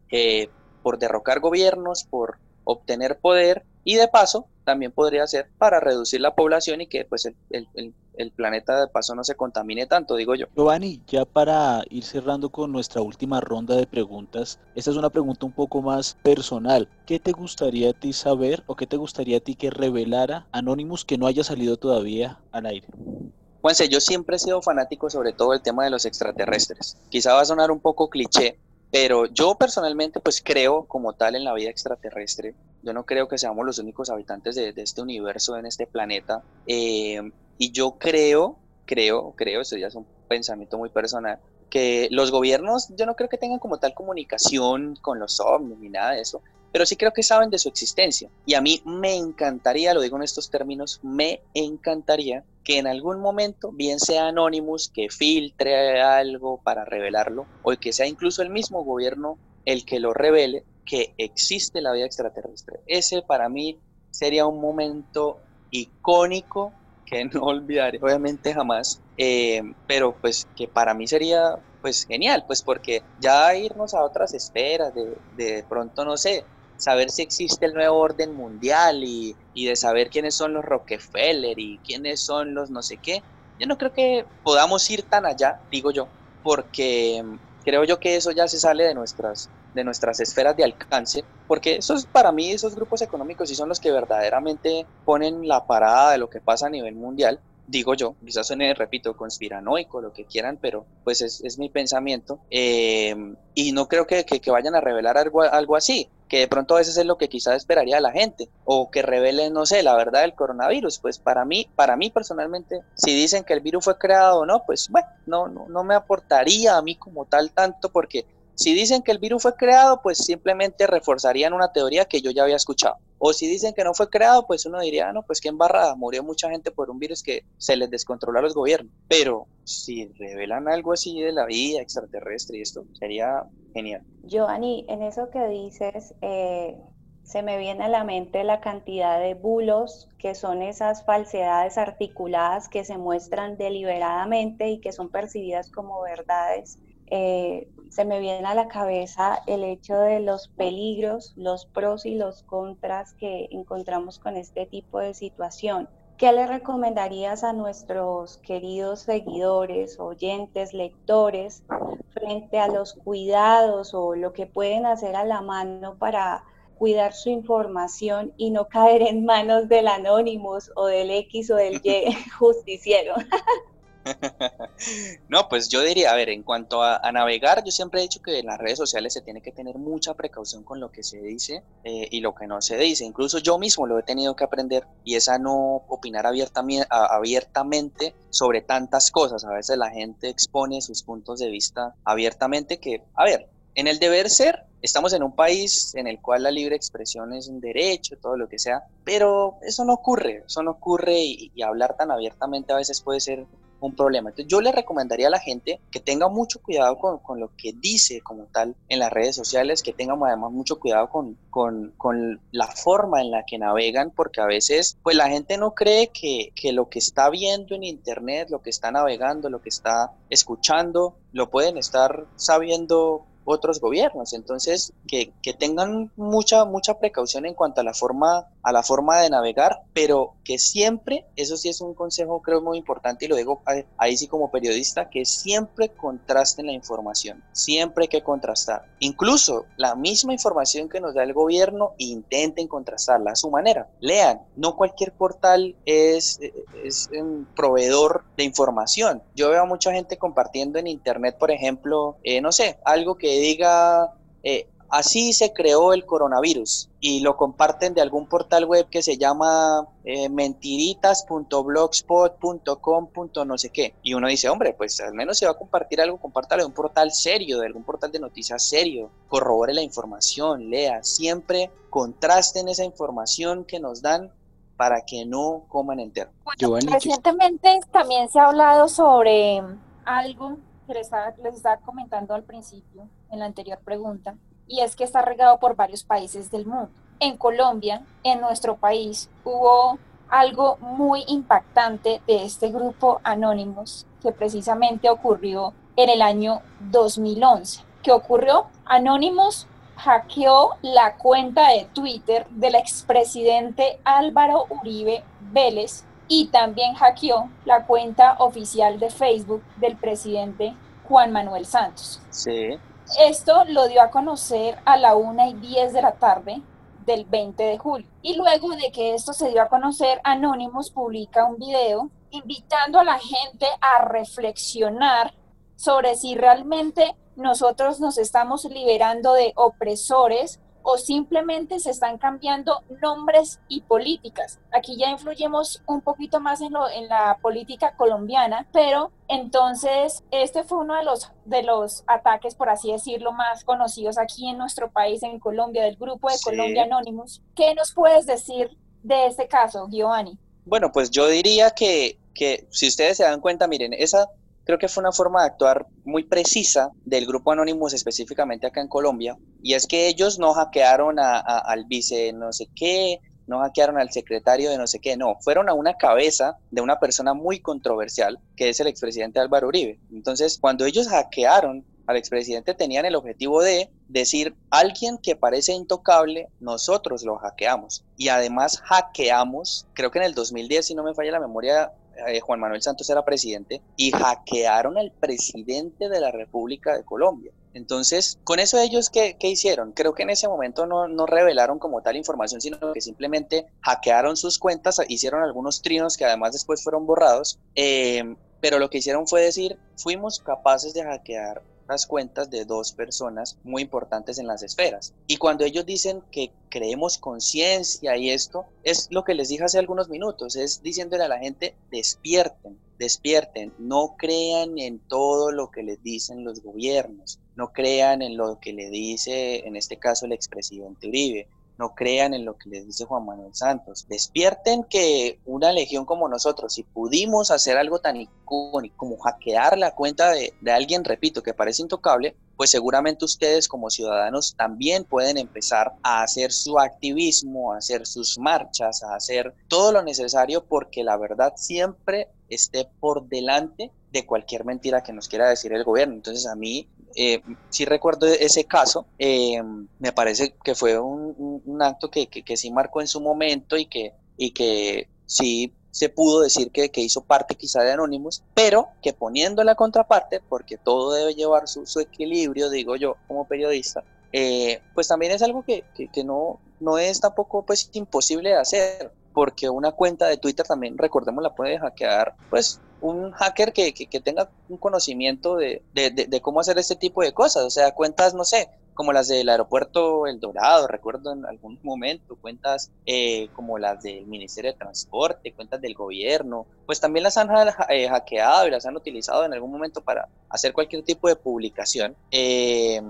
Speaker 3: por derrocar gobiernos, por obtener poder y de paso también podría ser para reducir la población y que pues el, el, planeta de paso no se contamine tanto, digo yo.
Speaker 2: Giovanni, ya para ir cerrando con nuestra última ronda de preguntas, esta es una pregunta un poco más personal. ¿Qué te gustaría a ti saber o qué te gustaría a ti que revelara Anonymous que no haya salido todavía al aire?
Speaker 3: Juanse, yo siempre he sido fanático sobre todo el tema de los extraterrestres. Quizá va a sonar un poco cliché, pero yo personalmente pues creo como tal en la vida extraterrestre. Yo no creo que seamos los únicos habitantes de, este universo, en este planeta. Eh, y yo creo, creo, creo, esto ya es un pensamiento muy personal, que los gobiernos yo no creo que tengan como tal comunicación con los ovnis ni nada de eso, pero sí creo que saben de su existencia. Y a mí me encantaría, lo digo en estos términos, me encantaría que en algún momento, bien sea Anonymous, que filtre algo para revelarlo, o que sea incluso el mismo gobierno el que lo revele, que existe la vida extraterrestre. Ese para mí sería un momento icónico que no olvidaré obviamente jamás, eh, pero pues que para mí sería pues genial, pues porque ya irnos a otras esferas, de, de pronto no sé, saber si existe el nuevo orden mundial y, de saber quiénes son los Rockefeller y quiénes son los no sé qué. Yo no creo que podamos ir tan allá, digo yo, porque creo yo que eso ya se sale de nuestras, de nuestras esferas de alcance, porque esos, para mí esos grupos económicos sí son los que verdaderamente ponen la parada de lo que pasa a nivel mundial digo yo, quizás suene, repito, conspiranoico, lo que quieran, pero pues es, mi pensamiento. Eh, y no creo que, vayan a revelar algo, algo así, que de pronto a veces es lo que quizás esperaría la gente, o que revelen, no sé, la verdad del coronavirus. Pues para mí, para mí personalmente, si dicen que el virus fue creado o no, pues bueno, no, no, no me aportaría a mí como tal tanto, porque si dicen que el virus fue creado, pues simplemente reforzarían una teoría que yo ya había escuchado. O si dicen que no fue creado, pues uno diría, ah, no, pues qué embarrada, murió mucha gente por un virus que se les descontroló a los gobiernos. Pero si revelan algo así de la vida extraterrestre y esto, sería genial.
Speaker 4: Giovanni, en eso que dices, eh, se me viene a la mente la cantidad de bulos que son esas falsedades articuladas que se muestran deliberadamente y que son percibidas como verdades eh, se me viene a la cabeza el hecho de los peligros, los pros y los contras que encontramos con este tipo de situación. ¿Qué le recomendarías a nuestros queridos seguidores, oyentes, lectores frente a los cuidados o lo que pueden hacer a la mano para cuidar su información y no caer en manos del Anonymous o del X o del Y [laughs] [laughs] justiciero? [laughs]
Speaker 3: no, pues yo diría, a ver, en cuanto a, navegar, yo siempre he dicho que en las redes sociales se tiene que tener mucha precaución con lo que se dice eh, y lo que no se dice. Incluso yo mismo lo he tenido que aprender y es a no opinar abiertamente, abiertamente sobre tantas cosas. A veces la gente expone sus puntos de vista abiertamente que, a ver, en el deber ser, estamos en un país en el cual la libre expresión es un derecho, todo lo que sea, pero eso no ocurre, eso no ocurre y hablar tan abiertamente a veces puede ser un problema. Entonces yo le recomendaría a la gente que tenga mucho cuidado con, con, lo que dice como tal en las redes sociales, que tengan además mucho cuidado con, con, con, la forma en la que navegan, porque a veces pues la gente no cree que, que lo que está viendo en internet, lo que está navegando, lo que está escuchando, lo pueden estar sabiendo otros gobiernos. Entonces, que, que, tengan mucha, mucha precaución en cuanto a la forma, a la forma de navegar, pero que siempre, eso sí es un consejo creo muy importante y lo digo ahí sí como periodista, que siempre contrasten la información, siempre hay que contrastar. Incluso la misma información que nos da el gobierno, intenten contrastarla a su manera. Lean, no cualquier portal es, es un proveedor de información. Yo veo a mucha gente compartiendo en internet, por ejemplo, eh, no sé, algo que diga, eh, así se creó el coronavirus y lo comparten de algún portal web que se llama eh, mentiritas.blogspot.com. no sé qué. Y uno dice, hombre, pues al menos se va a compartir algo, compártalo de un portal serio, de algún portal de noticias serio, corrobore la información, lea, siempre contrasten esa información que nos dan para que no coman entero.
Speaker 5: Recientemente también se ha hablado sobre algo que les estaba, les estaba comentando al principio, en la anterior pregunta, y es que está regado por varios países del mundo. En Colombia, en nuestro país, hubo algo muy impactante de este grupo Anonymous que precisamente ocurrió en el año 2011. ¿Qué ocurrió? Anonymous hackeó la cuenta de Twitter del expresidente Álvaro Uribe Vélez y también hackeó la cuenta oficial de Facebook del presidente Juan Manuel Santos.
Speaker 3: Sí.
Speaker 5: Esto lo dio a conocer a la una y 10 de la tarde del 20 de julio. Y luego de que esto se dio a conocer, Anonymous publica un video invitando a la gente a reflexionar sobre si realmente nosotros nos estamos liberando de opresores o simplemente se están cambiando nombres y políticas. Aquí ya influyemos un poquito más en, lo, en la política colombiana, pero entonces este fue uno de los, de los ataques, por así decirlo, más conocidos aquí en nuestro país, en Colombia, del grupo de Colombia Anonymous. ¿Qué nos puedes decir de este caso, Giovanni?
Speaker 3: Bueno, pues yo diría que, que si ustedes se dan cuenta, miren, esa creo que fue una forma de actuar muy precisa del grupo Anonymous específicamente acá en Colombia, y es que ellos no hackearon al vice no sé qué, no hackearon al secretario de no sé qué, no, fueron a una cabeza de una persona muy controversial, que es el expresidente Álvaro Uribe. Entonces, cuando ellos hackearon al expresidente, tenían el objetivo de decir, alguien que parece intocable, nosotros lo hackeamos. Y además hackeamos, creo que en el 2010, si no me falla la memoria, eh, Juan Manuel Santos era presidente, y hackearon al presidente de la República de Colombia. Entonces, con eso ellos, ¿qué, hicieron? Creo que en ese momento no, no, revelaron como tal información, sino que simplemente hackearon sus cuentas, hicieron algunos trinos que además después fueron borrados, eh, pero lo que hicieron fue decir, fuimos capaces de hackear las cuentas de dos personas muy importantes en las esferas. Y cuando ellos dicen que creemos conciencia y esto, es lo que les dije hace algunos minutos, es diciéndole a la gente, despierten, despierten, no crean en todo lo que les dicen los gobiernos, no crean en lo que le dice, en este caso, el expresidente Uribe, no crean en lo que les dice Juan Manuel Santos. Despierten que una legión como nosotros, si pudimos hacer algo tan icónico como hackear la cuenta de, alguien, repito, que parece intocable, pues seguramente ustedes como ciudadanos también pueden empezar a hacer su activismo, a hacer sus marchas, a hacer todo lo necesario porque la verdad siempre esté por delante de cualquier mentira que nos quiera decir el gobierno. Entonces a mí eh, sí recuerdo ese caso, eh, me parece que fue un, acto que, que, sí marcó en su momento y que, y que sí se pudo decir que, que, hizo parte quizá de Anonymous, pero que poniendo la contraparte, porque todo debe llevar su, su equilibrio, digo yo como periodista, eh, pues también es algo que, que, no, no es tampoco pues imposible de hacer, porque una cuenta de Twitter también, recordemos, la puede hackear pues un hacker que, que, tenga un conocimiento de, de, cómo hacer este tipo de cosas. O sea, cuentas, no sé, como las del aeropuerto El Dorado, recuerdo en algún momento, cuentas eh, como las del Ministerio de Transporte, cuentas del gobierno, pues también las han eh, hackeado y las han utilizado en algún momento para hacer cualquier tipo de publicación. Eh,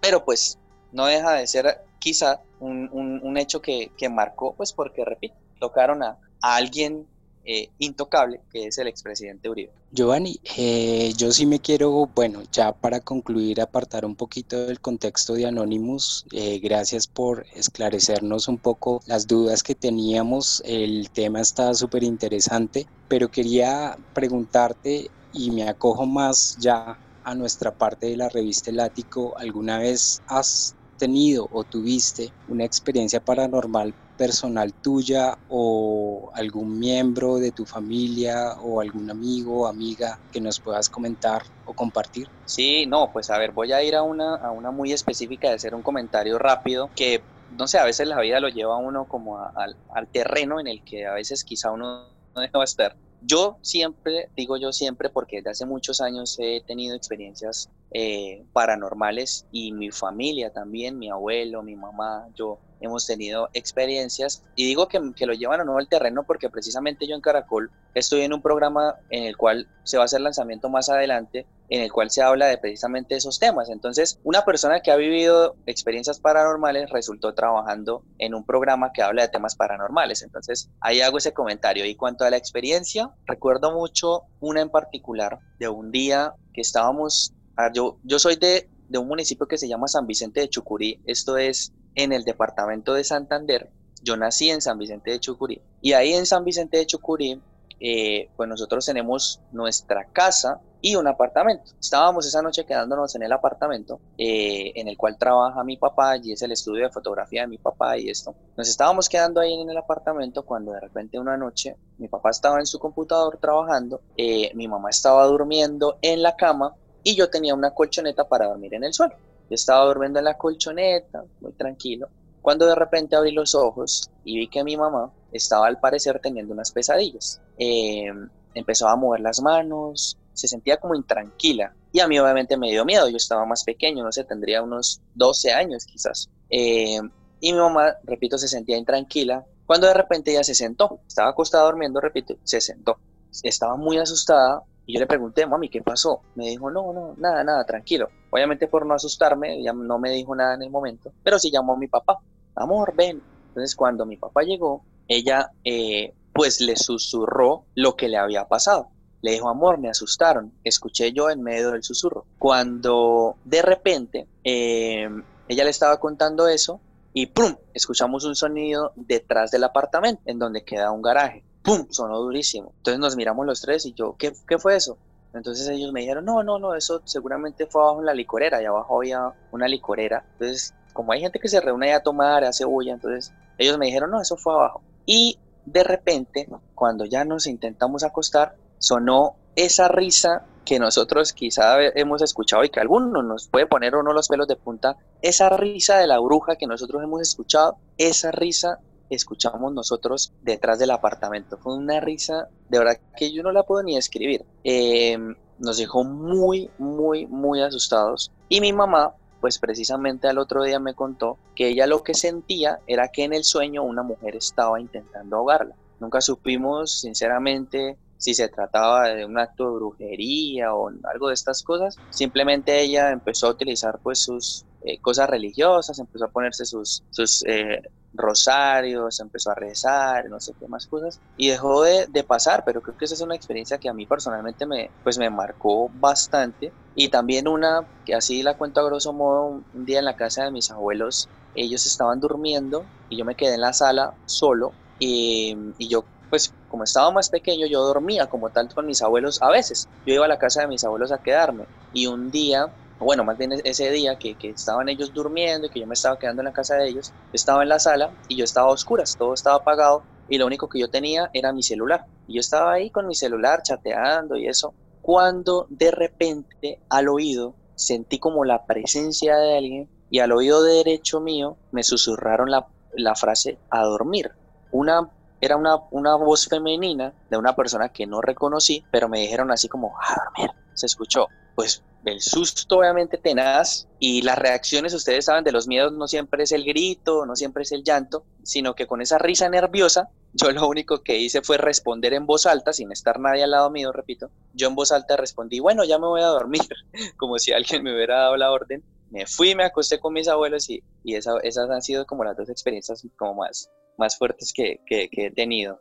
Speaker 3: pero pues no deja de ser quizá un, un, un hecho que, que, marcó, pues porque, repito, tocaron a, a alguien eh, intocable, que es el expresidente Uribe.
Speaker 6: Giovanni, eh, yo sí me quiero, bueno, ya para concluir, apartar un poquito del contexto de Anonymous. Eh, gracias por esclarecernos un poco las dudas que teníamos. El tema está súper interesante, pero quería preguntarte y me acojo más ya a nuestra parte de la revista El Ático. ¿Alguna vez has tenido o tuviste una experiencia paranormal personal tuya o algún miembro de tu familia o algún amigo o amiga que nos puedas comentar o compartir?
Speaker 3: Sí, no, pues a ver, voy a ir a una, a una muy específica de hacer un comentario rápido que, no sé, a veces la vida lo lleva a uno como al, terreno en el que a veces quizá uno no deja estar. Yo siempre, digo yo siempre, porque desde hace muchos años he tenido experiencias eh, paranormales y mi familia también, mi abuelo, mi mamá, yo hemos tenido experiencias y digo que, que, lo llevan a nuevo al terreno porque precisamente yo en Caracol estoy en un programa en el cual se va a hacer lanzamiento más adelante en el cual se habla de precisamente esos temas. Entonces, una persona que ha vivido experiencias paranormales resultó trabajando en un programa que habla de temas paranormales. Entonces, ahí hago ese comentario. Y cuanto a la experiencia, recuerdo mucho una en particular de un día que estábamos, yo, yo soy de, de un municipio que se llama San Vicente de Chucurí, esto es en el departamento de Santander. Yo nací en San Vicente de Chucurí y ahí en San Vicente de Chucurí, eh, pues nosotros tenemos nuestra casa y un apartamento. Estábamos esa noche quedándonos en el apartamento eh, en el cual trabaja mi papá y es el estudio de fotografía de mi papá y esto. Nos estábamos quedando ahí en el apartamento cuando de repente una noche mi papá estaba en su computador trabajando, eh, mi mamá estaba durmiendo en la cama y yo tenía una colchoneta para dormir en el suelo. Yo estaba durmiendo en la colchoneta, muy tranquilo, cuando de repente abrí los ojos y vi que mi mamá estaba al parecer teniendo unas pesadillas. Eh, empezó a mover las manos, se sentía como intranquila y a mí obviamente me dio miedo, yo estaba más pequeño, no sé, tendría unos 12 años quizás. Eh, y mi mamá, repito, se sentía intranquila cuando de repente ella se sentó, estaba acostada durmiendo, repito, se sentó. Estaba muy asustada y yo le pregunté, mami, ¿qué pasó? Me dijo, no, no, nada, nada, tranquilo. Obviamente por no asustarme, ella no me dijo nada en el momento, pero sí llamó a mi papá. Amor, ven. Entonces cuando mi papá llegó, ella eh, pues le susurró lo que le había pasado. Le dijo, amor, me asustaron. Escuché yo en medio del susurro. Cuando de repente eh, ella le estaba contando eso y ¡pum! Escuchamos un sonido detrás del apartamento, en donde queda un garaje. ¡Pum! Sonó durísimo. Entonces nos miramos los tres y yo, ¿qué, fue eso? Entonces ellos me dijeron, no, no, no, eso seguramente fue abajo en la licorera, y abajo había una licorera. Entonces, como hay gente que se reúne a tomar, hace bulla, entonces ellos me dijeron, no, eso fue abajo. Y de repente, cuando ya nos intentamos acostar, sonó esa risa que nosotros quizá hemos escuchado y que alguno nos puede poner uno los pelos de punta, esa risa de la bruja que nosotros hemos escuchado, esa risa escuchamos nosotros detrás del apartamento. Fue una risa, de verdad que yo no la puedo ni describir. Em, nos dejó muy, muy, muy asustados. Y mi mamá, pues precisamente al otro día me contó que ella lo que sentía era que en el sueño una mujer estaba intentando ahogarla. Nunca supimos, sinceramente, si se trataba de un acto de brujería o algo de estas cosas. Simplemente ella empezó a utilizar pues sus eh, cosas religiosas, empezó a ponerse sus, sus eh, rosarios, empezó a rezar, no sé qué más cosas, y dejó de, pasar, pero creo que esa es una experiencia que a mí personalmente me, pues me marcó bastante. Y también una, que así la cuento a grosso modo, un día en la casa de mis abuelos, ellos estaban durmiendo y yo me quedé en la sala solo y, y yo pues como estaba más pequeño yo dormía como tal con mis abuelos a veces. Yo iba a la casa de mis abuelos a quedarme y un día bueno, más bien ese día que, que, estaban ellos durmiendo y que yo me estaba quedando en la casa de ellos, estaba en la sala y yo estaba a oscuras, todo estaba apagado y lo único que yo tenía era mi celular. Y yo estaba ahí con mi celular chateando y eso, cuando de repente al oído sentí como la presencia de alguien y al oído derecho mío me susurraron la, la frase a dormir. Una, era una, una voz femenina de una persona que no reconocí, pero me dijeron así como a dormir. Se escuchó. Pues el susto obviamente tenaz y las reacciones, ustedes saben, de los miedos no siempre es el grito, no siempre es el llanto, sino que con esa risa nerviosa, yo lo único que hice fue responder en voz alta, sin estar nadie al lado mío, repito, yo en voz alta respondí, bueno, ya me voy a dormir, [laughs] como si alguien me hubiera dado la orden. Me fui, me acosté con mis abuelos y, y esas han sido como las dos experiencias como más, más fuertes que, que, he tenido.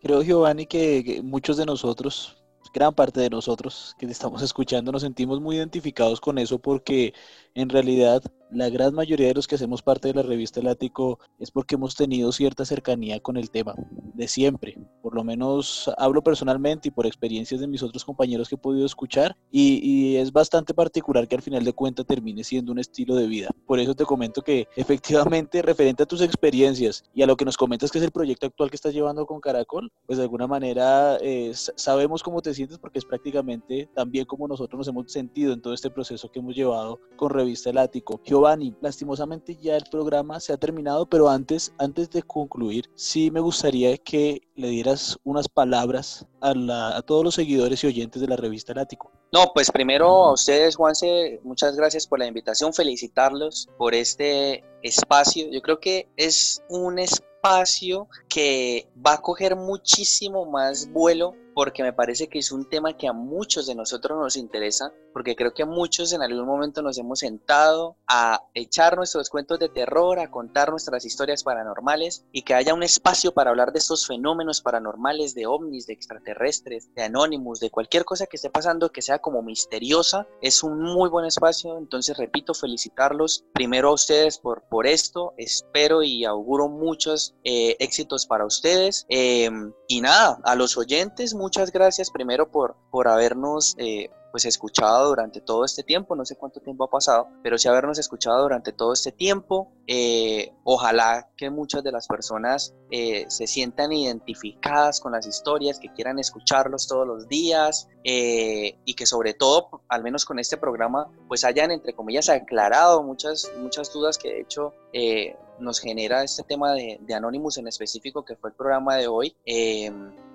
Speaker 2: Creo, Giovanni, que muchos de nosotros gran parte de nosotros que estamos escuchando nos sentimos muy identificados con eso porque en realidad la gran mayoría de los que hacemos parte de la revista El Ático es porque hemos tenido cierta cercanía con el tema de siempre. Por lo menos hablo personalmente y por experiencias de mis otros compañeros que he podido escuchar y, es bastante particular que al final de cuentas termine siendo un estilo de vida. Por eso te comento que [laughs] efectivamente referente a tus experiencias y a lo que nos comentas que es el proyecto actual que estás llevando con Caracol, pues de alguna manera eh, sabemos cómo te sientes porque es prácticamente también como nosotros nos hemos sentido en todo este proceso que hemos llevado con Revista El Ático Giovanni, lastimosamente ya el programa se ha terminado, pero antes, antes de concluir, sí me gustaría que le dieras unas palabras a, a todos los seguidores y oyentes de la revista Lático.
Speaker 3: No, pues primero a ustedes, Juanse, muchas gracias por la invitación, felicitarlos por este espacio. Yo creo que es un espacio que va a coger muchísimo más vuelo porque me parece que es un tema que a muchos de nosotros nos interesa, porque creo que muchos en algún momento nos hemos sentado a echar nuestros cuentos de terror, a contar nuestras historias paranormales y que haya un espacio para hablar de estos fenómenos paranormales, de ovnis, de extraterrestres, de anónimos, de cualquier cosa que esté pasando que sea como misteriosa, es un muy buen espacio, entonces repito, felicitarlos primero a ustedes por, por esto, espero y auguro muchos eh, éxitos para ustedes. Em, y nada, a los oyentes, muchas gracias primero por, por habernos eh, pues escuchado durante todo este tiempo, no sé cuánto tiempo ha pasado, pero sí habernos escuchado durante todo este tiempo. Eh, ojalá que muchas de las personas eh, se sientan identificadas con las historias, que quieran escucharlos todos los días y que sobre todo, al menos con este programa, pues hayan entre comillas aclarado muchas, muchas dudas que de hecho nos genera este tema de, de Anonymous en específico, que fue el programa de hoy.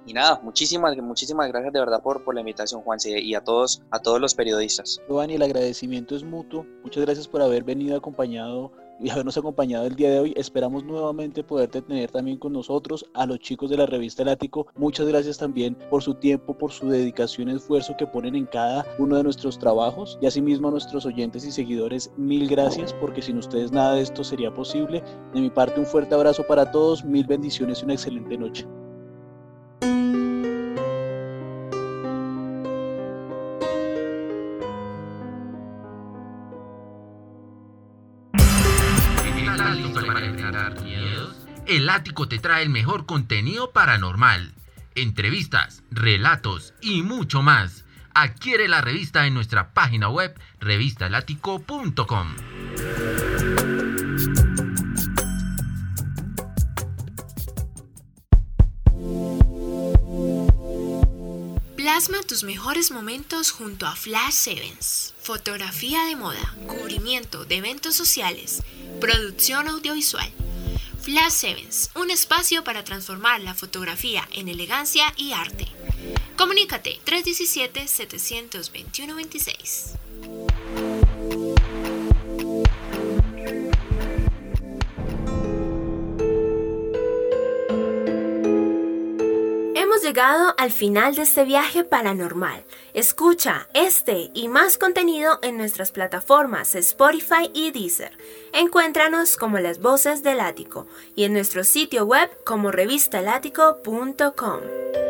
Speaker 3: Y nada, muchísimas, muchísimas gracias de verdad por, la invitación, Juan, y a todos, a todos los periodistas.
Speaker 2: Giovanni, el agradecimiento es mutuo. Muchas gracias por haber venido acompañado y habernos acompañado el día de hoy. Esperamos nuevamente poderte tener también con nosotros, a los chicos de la revista El Ático. Muchas gracias también por su tiempo, por su dedicación y esfuerzo que ponen en cada uno de nuestros trabajos. Y asimismo a nuestros oyentes y seguidores, mil gracias, porque sin ustedes nada de esto sería posible. De mi parte, un fuerte abrazo para todos, mil bendiciones y una excelente noche.
Speaker 7: El Ático te trae el mejor contenido paranormal, entrevistas, relatos y mucho más. Adquiere la revista en nuestra página web revistalático.com.
Speaker 1: Plasma tus mejores momentos junto a Flash Sevens. Fotografía de moda, cubrimiento de eventos sociales, producción audiovisual. Flash Sevens, un espacio para transformar la fotografía en elegancia y arte. Comunícate 317-721-26. Llegado al final de este viaje paranormal. Escucha este y más contenido en nuestras plataformas Spotify y Deezer. Encuéntranos como las voces del ático y en nuestro sitio web como revistalático.com.